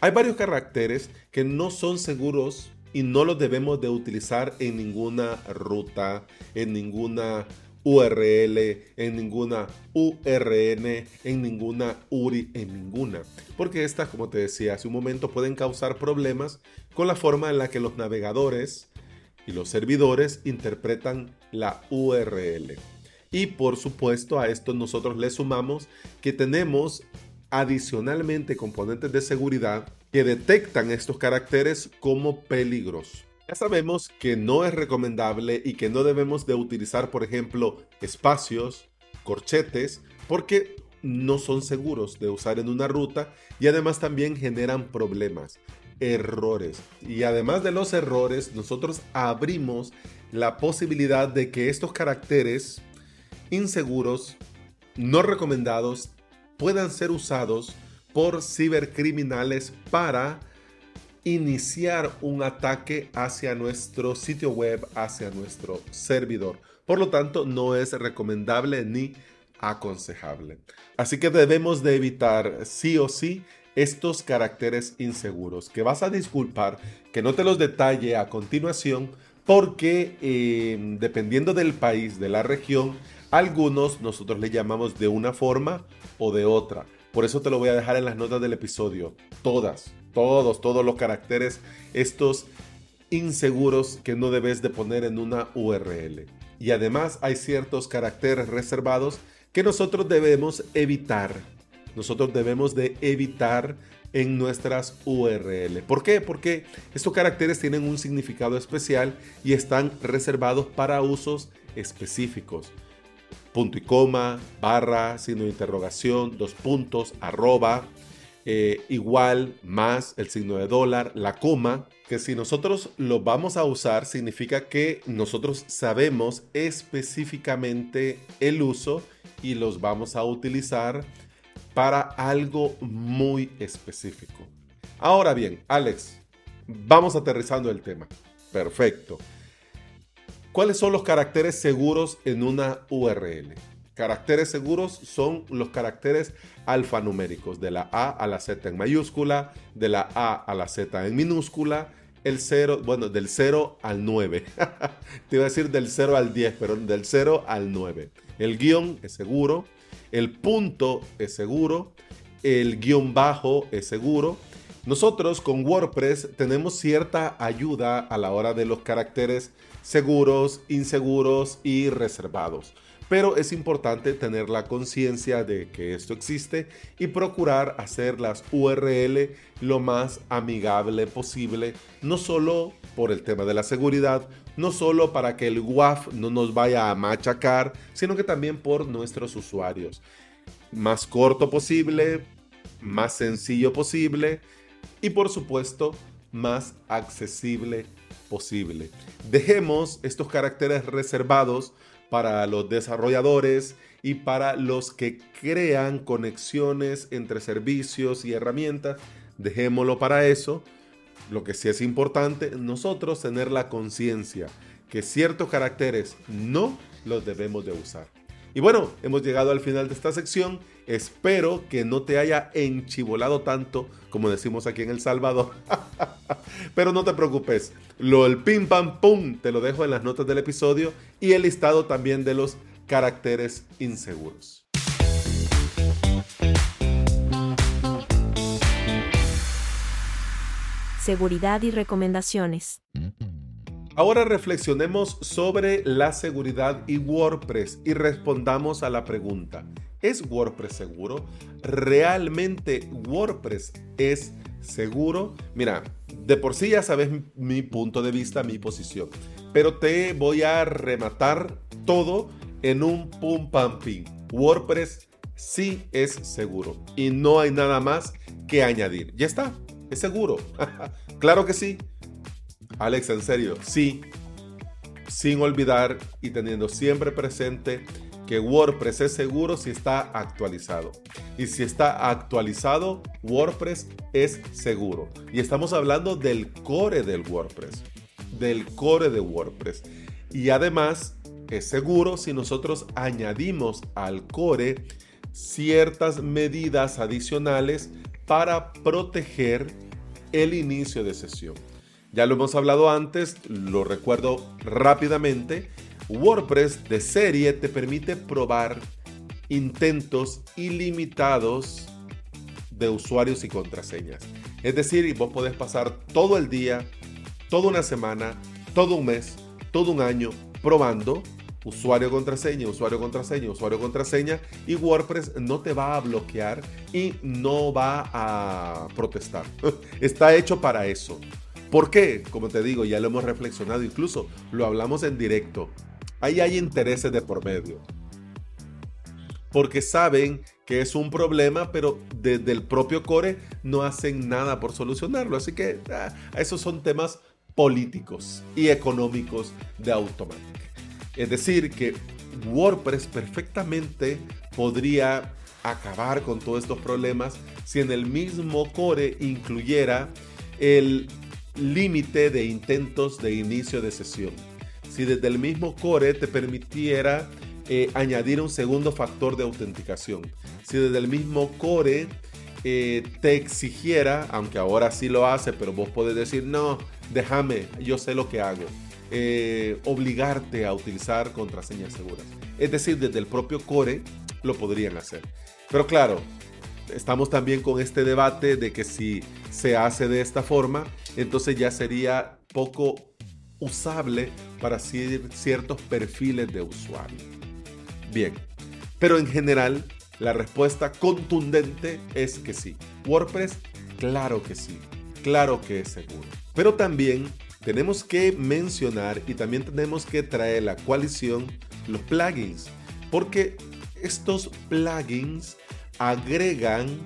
Hay varios caracteres que no son seguros y no los debemos de utilizar en ninguna ruta, en ninguna URL, en ninguna URN, en ninguna URI, en ninguna. Porque estas, como te decía hace un momento, pueden causar problemas con la forma en la que los navegadores y los servidores interpretan la URL. Y por supuesto a esto nosotros le sumamos que tenemos adicionalmente componentes de seguridad que detectan estos caracteres como peligros. Ya sabemos que no es recomendable y que no debemos de utilizar, por ejemplo, espacios, corchetes, porque no son seguros de usar en una ruta y además también generan problemas, errores. Y además de los errores, nosotros abrimos la posibilidad de que estos caracteres inseguros, no recomendados, puedan ser usados por cibercriminales para iniciar un ataque hacia nuestro sitio web, hacia nuestro servidor. Por lo tanto, no es recomendable ni aconsejable. Así que debemos de evitar sí o sí estos caracteres inseguros, que vas a disculpar que no te los detalle a continuación, porque eh, dependiendo del país, de la región, algunos nosotros le llamamos de una forma o de otra. Por eso te lo voy a dejar en las notas del episodio. Todas, todos, todos los caracteres, estos inseguros que no debes de poner en una URL. Y además hay ciertos caracteres reservados que nosotros debemos evitar. Nosotros debemos de evitar en nuestras URL. ¿Por qué? Porque estos caracteres tienen un significado especial y están reservados para usos específicos punto y coma, barra, signo de interrogación, dos puntos, arroba, eh, igual, más, el signo de dólar, la coma, que si nosotros lo vamos a usar significa que nosotros sabemos específicamente el uso y los vamos a utilizar para algo muy específico. Ahora bien, Alex, vamos aterrizando el tema. Perfecto. ¿Cuáles son los caracteres seguros en una URL? Caracteres seguros son los caracteres alfanuméricos, de la A a la Z en mayúscula, de la A a la Z en minúscula, el 0, bueno, del 0 al 9. Te iba a decir del 0 al 10, pero del 0 al 9. El guion es seguro, el punto es seguro, el guion bajo es seguro. Nosotros con WordPress tenemos cierta ayuda a la hora de los caracteres seguros, inseguros y reservados. Pero es importante tener la conciencia de que esto existe y procurar hacer las URL lo más amigable posible, no solo por el tema de la seguridad, no solo para que el WAF no nos vaya a machacar, sino que también por nuestros usuarios. Más corto posible, más sencillo posible y por supuesto más accesible posible. Dejemos estos caracteres reservados para los desarrolladores y para los que crean conexiones entre servicios y herramientas. Dejémoslo para eso. Lo que sí es importante, nosotros tener la conciencia que ciertos caracteres no los debemos de usar. Y bueno, hemos llegado al final de esta sección. Espero que no te haya enchivolado tanto como decimos aquí en El Salvador. Pero no te preocupes, lo el pim pam pum te lo dejo en las notas del episodio y el listado también de los caracteres inseguros. Seguridad y recomendaciones. Ahora reflexionemos sobre la seguridad y WordPress y respondamos a la pregunta, ¿es WordPress seguro? ¿Realmente WordPress es seguro? Mira, de por sí ya sabes mi punto de vista, mi posición, pero te voy a rematar todo en un pum pam. WordPress sí es seguro y no hay nada más que añadir. Ya está, es seguro. claro que sí. Alex, en serio, sí. Sin olvidar y teniendo siempre presente que WordPress es seguro si está actualizado. Y si está actualizado, WordPress es seguro. Y estamos hablando del core del WordPress. Del core de WordPress. Y además es seguro si nosotros añadimos al core ciertas medidas adicionales para proteger el inicio de sesión. Ya lo hemos hablado antes, lo recuerdo rápidamente. WordPress de serie te permite probar intentos ilimitados de usuarios y contraseñas. Es decir, vos podés pasar todo el día, toda una semana, todo un mes, todo un año probando usuario contraseña, usuario contraseña, usuario contraseña y WordPress no te va a bloquear y no va a protestar. Está hecho para eso. ¿Por qué? Como te digo, ya lo hemos reflexionado, incluso lo hablamos en directo. Ahí hay intereses de por medio. Porque saben que es un problema, pero desde el propio core no hacen nada por solucionarlo. Así que ah, esos son temas políticos y económicos de Automatic. Es decir, que WordPress perfectamente podría acabar con todos estos problemas si en el mismo core incluyera el límite de intentos de inicio de sesión. Si desde el mismo core te permitiera eh, añadir un segundo factor de autenticación. Si desde el mismo core eh, te exigiera, aunque ahora sí lo hace, pero vos podés decir, no, déjame, yo sé lo que hago. Eh, obligarte a utilizar contraseñas seguras. Es decir, desde el propio core lo podrían hacer. Pero claro, estamos también con este debate de que si se hace de esta forma, entonces ya sería poco usable para ciertos perfiles de usuario. Bien, pero en general la respuesta contundente es que sí. WordPress, claro que sí, claro que es seguro. Pero también tenemos que mencionar y también tenemos que traer la coalición los plugins, porque estos plugins agregan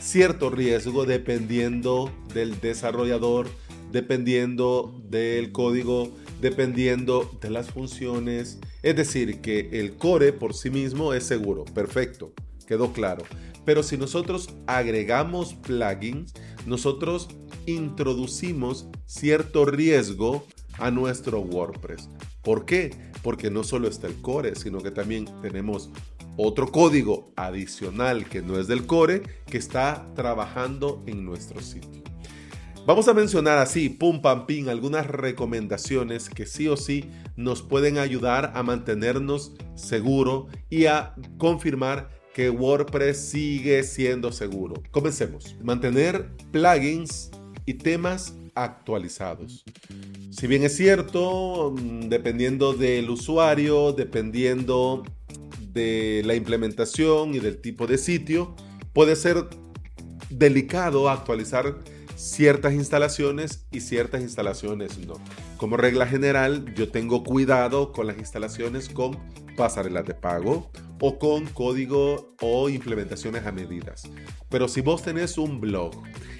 cierto riesgo dependiendo del desarrollador, dependiendo del código, dependiendo de las funciones. Es decir, que el core por sí mismo es seguro, perfecto, quedó claro. Pero si nosotros agregamos plugins, nosotros introducimos cierto riesgo a nuestro WordPress. ¿Por qué? Porque no solo está el core, sino que también tenemos otro código adicional que no es del core que está trabajando en nuestro sitio. Vamos a mencionar así, pum pam pim, algunas recomendaciones que sí o sí nos pueden ayudar a mantenernos seguro y a confirmar que WordPress sigue siendo seguro. Comencemos. Mantener plugins y temas actualizados. Si bien es cierto, mm, dependiendo del usuario, dependiendo de la implementación y del tipo de sitio, puede ser delicado actualizar ciertas instalaciones y ciertas instalaciones no. Como regla general, yo tengo cuidado con las instalaciones con pasarelas de pago o con código o implementaciones a medidas. Pero si vos tenés un blog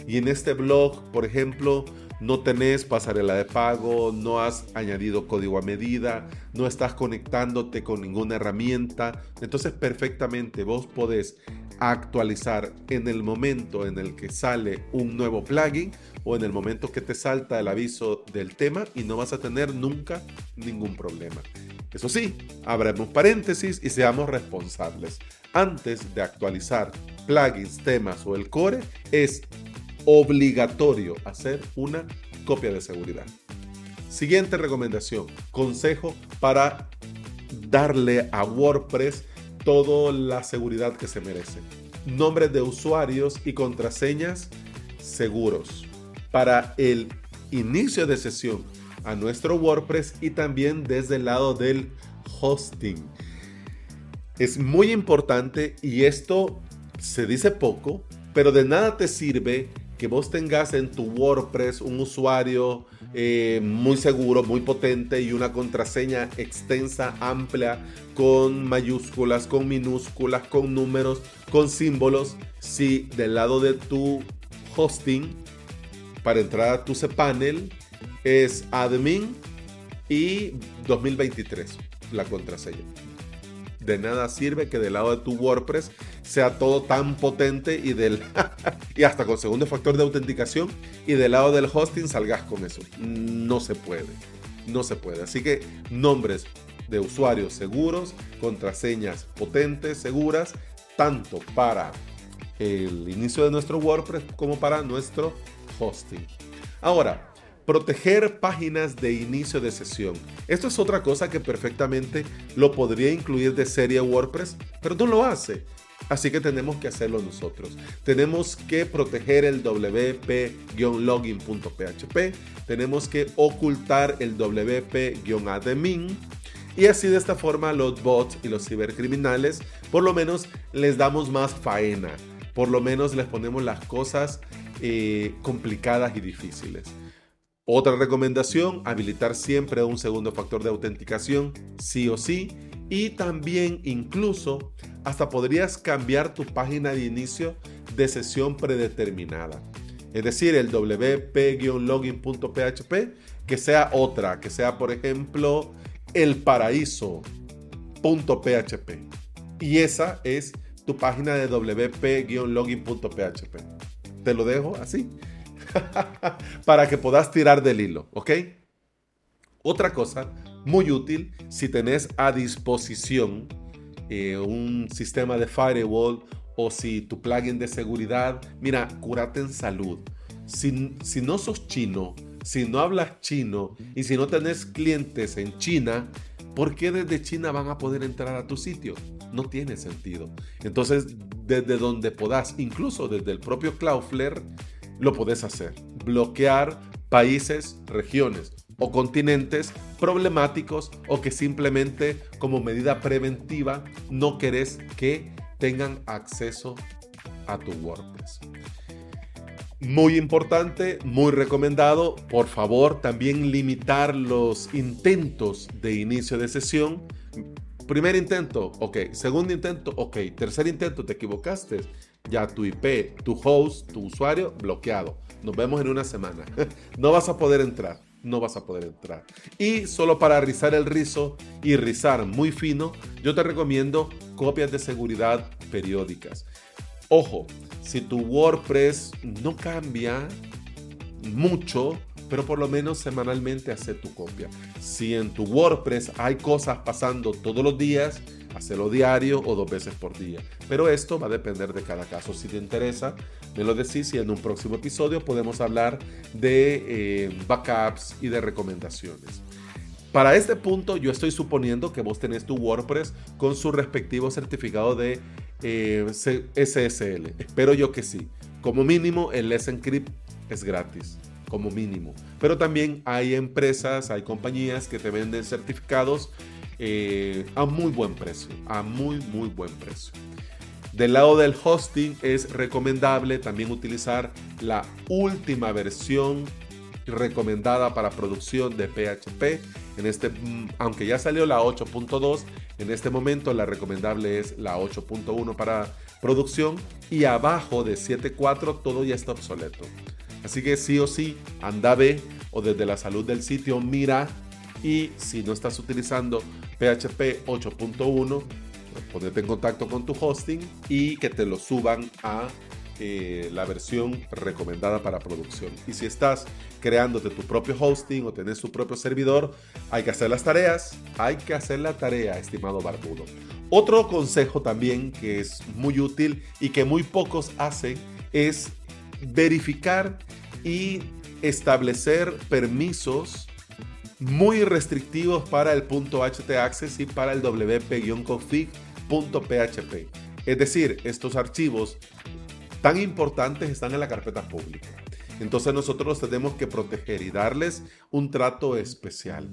y en este blog, por ejemplo, no tenés pasarela de pago, no has añadido código a medida, no estás conectándote con ninguna herramienta. Entonces perfectamente vos podés actualizar en el momento en el que sale un nuevo plugin o en el momento que te salta el aviso del tema y no vas a tener nunca ningún problema. Eso sí, abramos paréntesis y seamos responsables. Antes de actualizar plugins, temas o el core, es obligatorio hacer una copia de seguridad. Siguiente recomendación, consejo para darle a WordPress toda la seguridad que se merece. Nombres de usuarios y contraseñas seguros para el inicio de sesión a nuestro WordPress y también desde el lado del hosting. Es muy importante y esto se dice poco, pero de nada te sirve que vos tengas en tu WordPress un usuario eh, muy seguro, muy potente y una contraseña extensa, amplia, con mayúsculas, con minúsculas, con números, con símbolos, si del lado de tu hosting, para entrar a tu cPanel, es admin y 2023 la contraseña de nada sirve que del lado de tu WordPress sea todo tan potente y, del, y hasta con segundo factor de autenticación y del lado del hosting salgas con eso. No se puede. No se puede. Así que nombres de usuarios seguros, contraseñas potentes, seguras, tanto para el inicio de nuestro WordPress como para nuestro hosting. Ahora, Proteger páginas de inicio de sesión. Esto es otra cosa que perfectamente lo podría incluir de serie WordPress, pero no lo hace. Así que tenemos que hacerlo nosotros. Tenemos que proteger el wp-login.php. Tenemos que ocultar el wp-admin. Y así de esta forma los bots y los cibercriminales por lo menos les damos más faena. Por lo menos les ponemos las cosas eh, complicadas y difíciles. Otra recomendación, habilitar siempre un segundo factor de autenticación, sí o sí. Y también incluso hasta podrías cambiar tu página de inicio de sesión predeterminada. Es decir, el wp-login.php que sea otra, que sea por ejemplo el paraíso.php. Y esa es tu página de wp-login.php. Te lo dejo así. para que puedas tirar del hilo, ¿ok? Otra cosa muy útil si tenés a disposición eh, un sistema de firewall o si tu plugin de seguridad, mira, curate en salud. Si, si no sos chino, si no hablas chino y si no tenés clientes en China, ¿por qué desde China van a poder entrar a tu sitio? No tiene sentido. Entonces, desde donde podás, incluso desde el propio Cloudflare, lo podés hacer. Bloquear países, regiones o continentes problemáticos o que simplemente como medida preventiva no querés que tengan acceso a tu WordPress. Muy importante, muy recomendado, por favor también limitar los intentos de inicio de sesión. Primer intento, ok. Segundo intento, ok. Tercer intento, te equivocaste ya tu IP, tu host, tu usuario bloqueado. Nos vemos en una semana. no vas a poder entrar. No vas a poder entrar. Y solo para rizar el rizo y rizar muy fino, yo te recomiendo copias de seguridad periódicas. Ojo, si tu WordPress no cambia mucho, pero por lo menos semanalmente hace tu copia. Si en tu WordPress hay cosas pasando todos los días, hacerlo diario o dos veces por día. Pero esto va a depender de cada caso. Si te interesa, me lo decís y en un próximo episodio podemos hablar de eh, backups y de recomendaciones. Para este punto yo estoy suponiendo que vos tenés tu WordPress con su respectivo certificado de eh, SSL. Espero yo que sí. Como mínimo el Let's Encrypt es gratis como mínimo. Pero también hay empresas, hay compañías que te venden certificados eh, a muy buen precio, a muy muy buen precio. Del lado del hosting es recomendable también utilizar la última versión recomendada para producción de PHP. En este, mm, aunque ya salió la 8.2, en este momento la recomendable es la 8.1 para producción y abajo de 7.4 todo ya está obsoleto. Así que sí o sí, anda ve o desde la salud del sitio mira y si no estás utilizando PHP 8.1, ponete en contacto con tu hosting y que te lo suban a eh, la versión recomendada para producción. Y si estás creándote tu propio hosting o tenés tu propio servidor, hay que hacer las tareas, hay que hacer la tarea, estimado barbudo. Otro consejo también que es muy útil y que muy pocos hacen es verificar y establecer permisos muy restrictivos para el .htaccess y para el wp-config.php. Es decir, estos archivos tan importantes están en la carpeta pública. Entonces nosotros tenemos que proteger y darles un trato especial.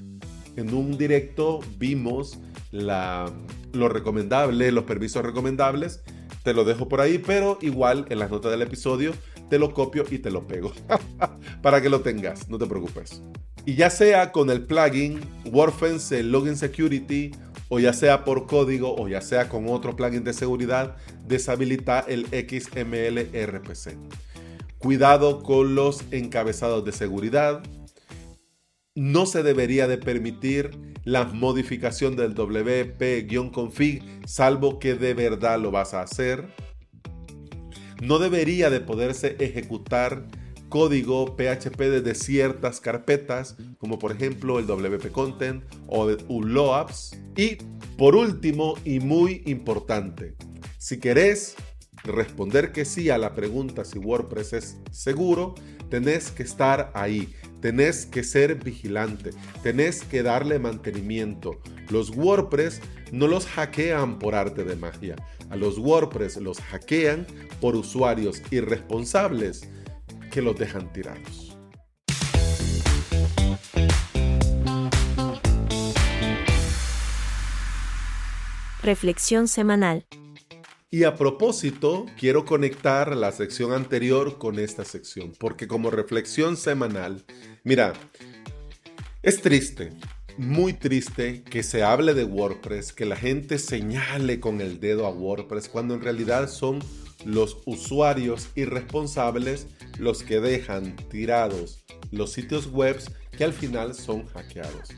En un directo vimos la, lo recomendable, los permisos recomendables. Te lo dejo por ahí, pero igual en las notas del episodio te lo copio y te lo pego para que lo tengas, no te preocupes. Y ya sea con el plugin WordFence Login Security o ya sea por código o ya sea con otro plugin de seguridad, deshabilita el XML RPC. Cuidado con los encabezados de seguridad. No se debería de permitir la modificación del WP-config salvo que de verdad lo vas a hacer. No debería de poderse ejecutar código PHP desde ciertas carpetas, como por ejemplo el WP Content o el ULOAPS. Y por último y muy importante, si querés responder que sí a la pregunta si WordPress es seguro, tenés que estar ahí, tenés que ser vigilante, tenés que darle mantenimiento. Los WordPress no los hackean por arte de magia, a los WordPress los hackean por usuarios irresponsables que los dejan tirados. Reflexión semanal. Y a propósito, quiero conectar la sección anterior con esta sección, porque como reflexión semanal, mira, es triste, muy triste que se hable de WordPress, que la gente señale con el dedo a WordPress, cuando en realidad son los usuarios irresponsables los que dejan tirados los sitios web que al final son hackeados.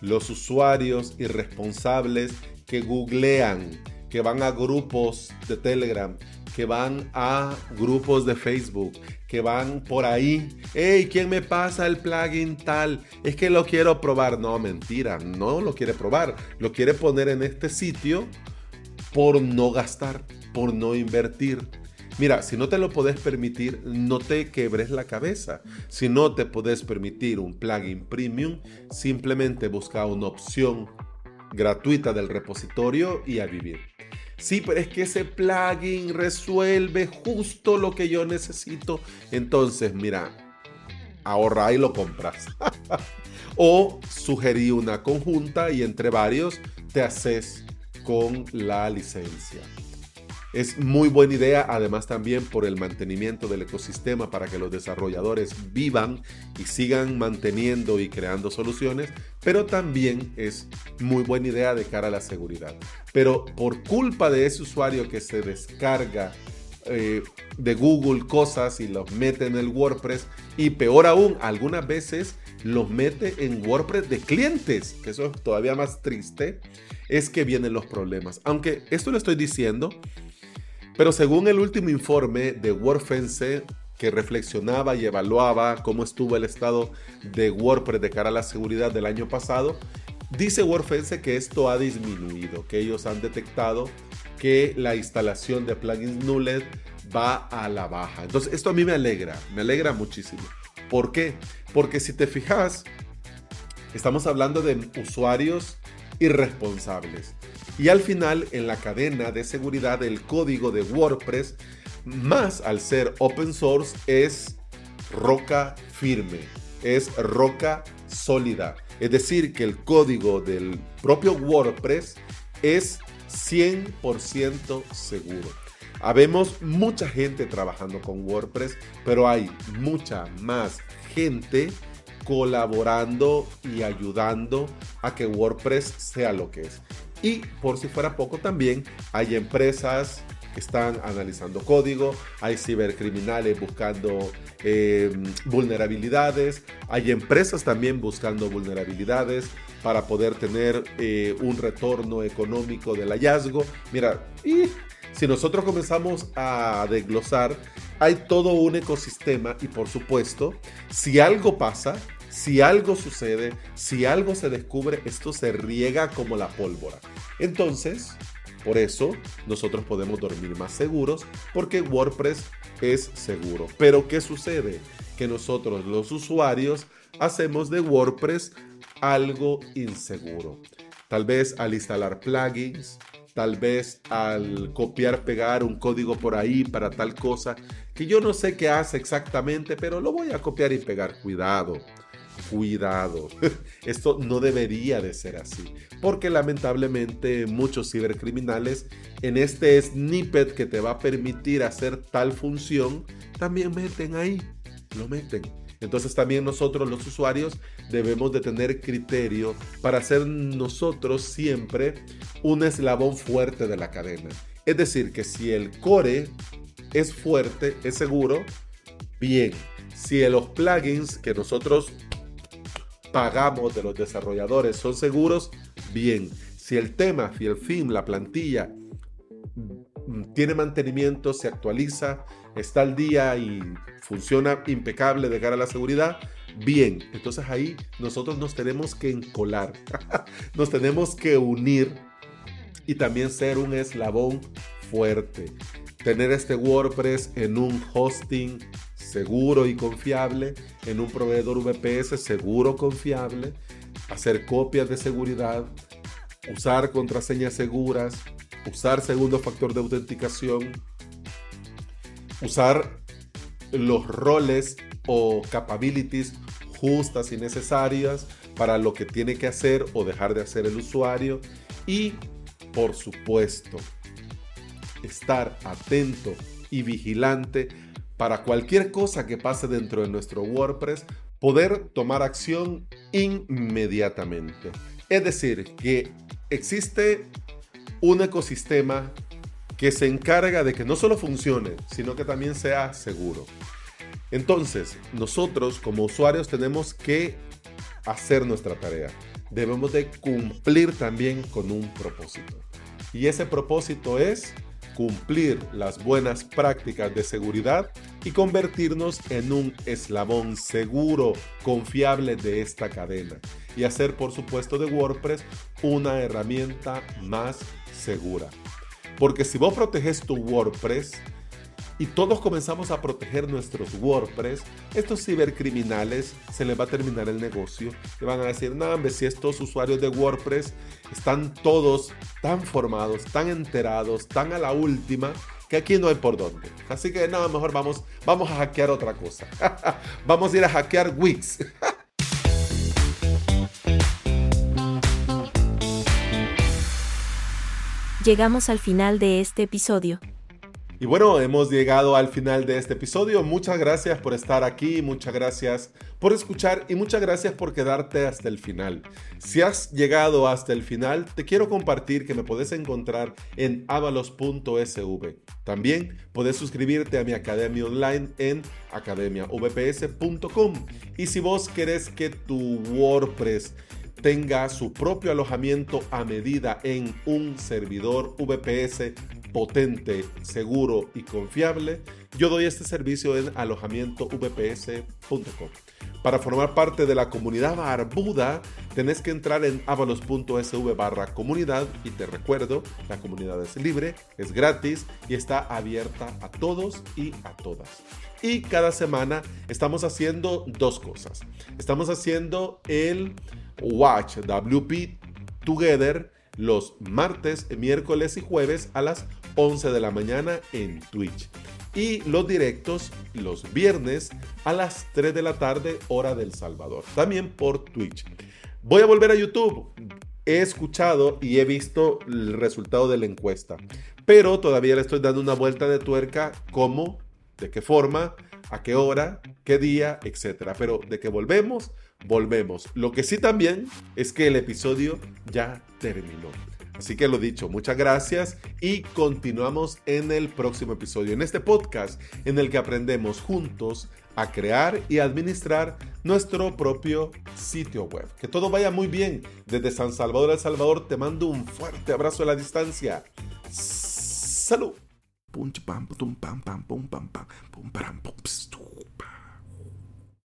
Los usuarios irresponsables que googlean, que van a grupos de Telegram, que van a grupos de Facebook, que van por ahí. Hey, ¿quién me pasa el plugin tal? Es que lo quiero probar. No, mentira, no lo quiere probar. Lo quiere poner en este sitio por no gastar, por no invertir. Mira, si no te lo puedes permitir, no te quebres la cabeza. Si no te puedes permitir un plugin premium, simplemente busca una opción gratuita del repositorio y a vivir. Sí, pero es que ese plugin resuelve justo lo que yo necesito. Entonces, mira, ahorra y lo compras. o sugerí una conjunta y entre varios te haces con la licencia. Es muy buena idea, además también por el mantenimiento del ecosistema para que los desarrolladores vivan y sigan manteniendo y creando soluciones, pero también es muy buena idea de cara a la seguridad. Pero por culpa de ese usuario que se descarga eh, de Google cosas y los mete en el WordPress y peor aún, algunas veces los mete en WordPress de clientes, que eso es todavía más triste, es que vienen los problemas. Aunque esto lo estoy diciendo pero según el último informe de WordFence, que reflexionaba y evaluaba cómo estuvo el estado de WordPress de cara a la seguridad del año pasado, dice WordFence que esto ha disminuido, que ellos han detectado que la instalación de plugins Nulled va a la baja. Entonces, esto a mí me alegra, me alegra muchísimo. ¿Por qué? Porque si te fijas, estamos hablando de usuarios irresponsables. Y al final, en la cadena de seguridad, el código de WordPress, más al ser open source, es roca firme, es roca sólida. Es decir, que el código del propio WordPress es 100% seguro. Habemos mucha gente trabajando con WordPress, pero hay mucha más gente colaborando y ayudando a que WordPress sea lo que es. Y por si fuera poco también hay empresas están analizando código, hay cibercriminales buscando eh, vulnerabilidades, hay empresas también buscando vulnerabilidades para poder tener eh, un retorno económico del hallazgo. Mira, y si nosotros comenzamos a desglosar, hay todo un ecosistema y por supuesto, si algo pasa, si algo sucede, si algo se descubre, esto se riega como la pólvora. Entonces, por eso nosotros podemos dormir más seguros porque WordPress es seguro. Pero ¿qué sucede? Que nosotros los usuarios hacemos de WordPress algo inseguro. Tal vez al instalar plugins, tal vez al copiar, pegar un código por ahí para tal cosa, que yo no sé qué hace exactamente, pero lo voy a copiar y pegar. Cuidado cuidado. Esto no debería de ser así, porque lamentablemente muchos cibercriminales en este snippet que te va a permitir hacer tal función, también meten ahí, lo meten. Entonces también nosotros los usuarios debemos de tener criterio para ser nosotros siempre un eslabón fuerte de la cadena. Es decir, que si el core es fuerte, es seguro, bien. Si los plugins que nosotros pagamos de los desarrolladores son seguros, bien. Si el tema, si el fin, la plantilla mm, tiene mantenimiento, se actualiza, está al día y funciona impecable de cara a la seguridad, bien. Entonces ahí nosotros nos tenemos que encolar, nos tenemos que unir y también ser un eslabón fuerte. Tener este WordPress en un hosting seguro y confiable, en un proveedor VPS seguro, confiable, hacer copias de seguridad, usar contraseñas seguras, usar segundo factor de autenticación, usar los roles o capabilities justas y necesarias para lo que tiene que hacer o dejar de hacer el usuario y, por supuesto, estar atento y vigilante para cualquier cosa que pase dentro de nuestro WordPress, poder tomar acción inmediatamente. Es decir, que existe un ecosistema que se encarga de que no solo funcione, sino que también sea seguro. Entonces, nosotros como usuarios tenemos que hacer nuestra tarea. Debemos de cumplir también con un propósito. Y ese propósito es cumplir las buenas prácticas de seguridad y convertirnos en un eslabón seguro, confiable de esta cadena y hacer por supuesto de WordPress una herramienta más segura. Porque si vos proteges tu WordPress, y todos comenzamos a proteger nuestros WordPress, estos cibercriminales se les va a terminar el negocio y van a decir, no, hombre, si estos usuarios de WordPress están todos tan formados, tan enterados, tan a la última, que aquí no hay por dónde. Así que nada, mejor vamos, vamos a hackear otra cosa. vamos a ir a hackear Wix. Llegamos al final de este episodio. Y bueno, hemos llegado al final de este episodio. Muchas gracias por estar aquí, muchas gracias por escuchar y muchas gracias por quedarte hasta el final. Si has llegado hasta el final, te quiero compartir que me puedes encontrar en avalos.sv. También puedes suscribirte a mi academia online en academiavps.com. Y si vos querés que tu WordPress tenga su propio alojamiento a medida en un servidor VPS potente, seguro y confiable, yo doy este servicio en alojamientovps.com. Para formar parte de la comunidad barbuda, tenés que entrar en avalos.sv barra comunidad y te recuerdo, la comunidad es libre, es gratis y está abierta a todos y a todas. Y cada semana estamos haciendo dos cosas. Estamos haciendo el Watch WP Together los martes, miércoles y jueves a las 11 de la mañana en Twitch. Y los directos los viernes a las 3 de la tarde hora del Salvador. También por Twitch. Voy a volver a YouTube. He escuchado y he visto el resultado de la encuesta. Pero todavía le estoy dando una vuelta de tuerca. ¿Cómo? ¿De qué forma? ¿A qué hora? ¿Qué día? Etcétera. Pero de que volvemos, volvemos. Lo que sí también es que el episodio ya terminó. Así que lo dicho, muchas gracias y continuamos en el próximo episodio, en este podcast en el que aprendemos juntos a crear y administrar nuestro propio sitio web. Que todo vaya muy bien. Desde San Salvador, El Salvador, te mando un fuerte abrazo a la distancia. Salud.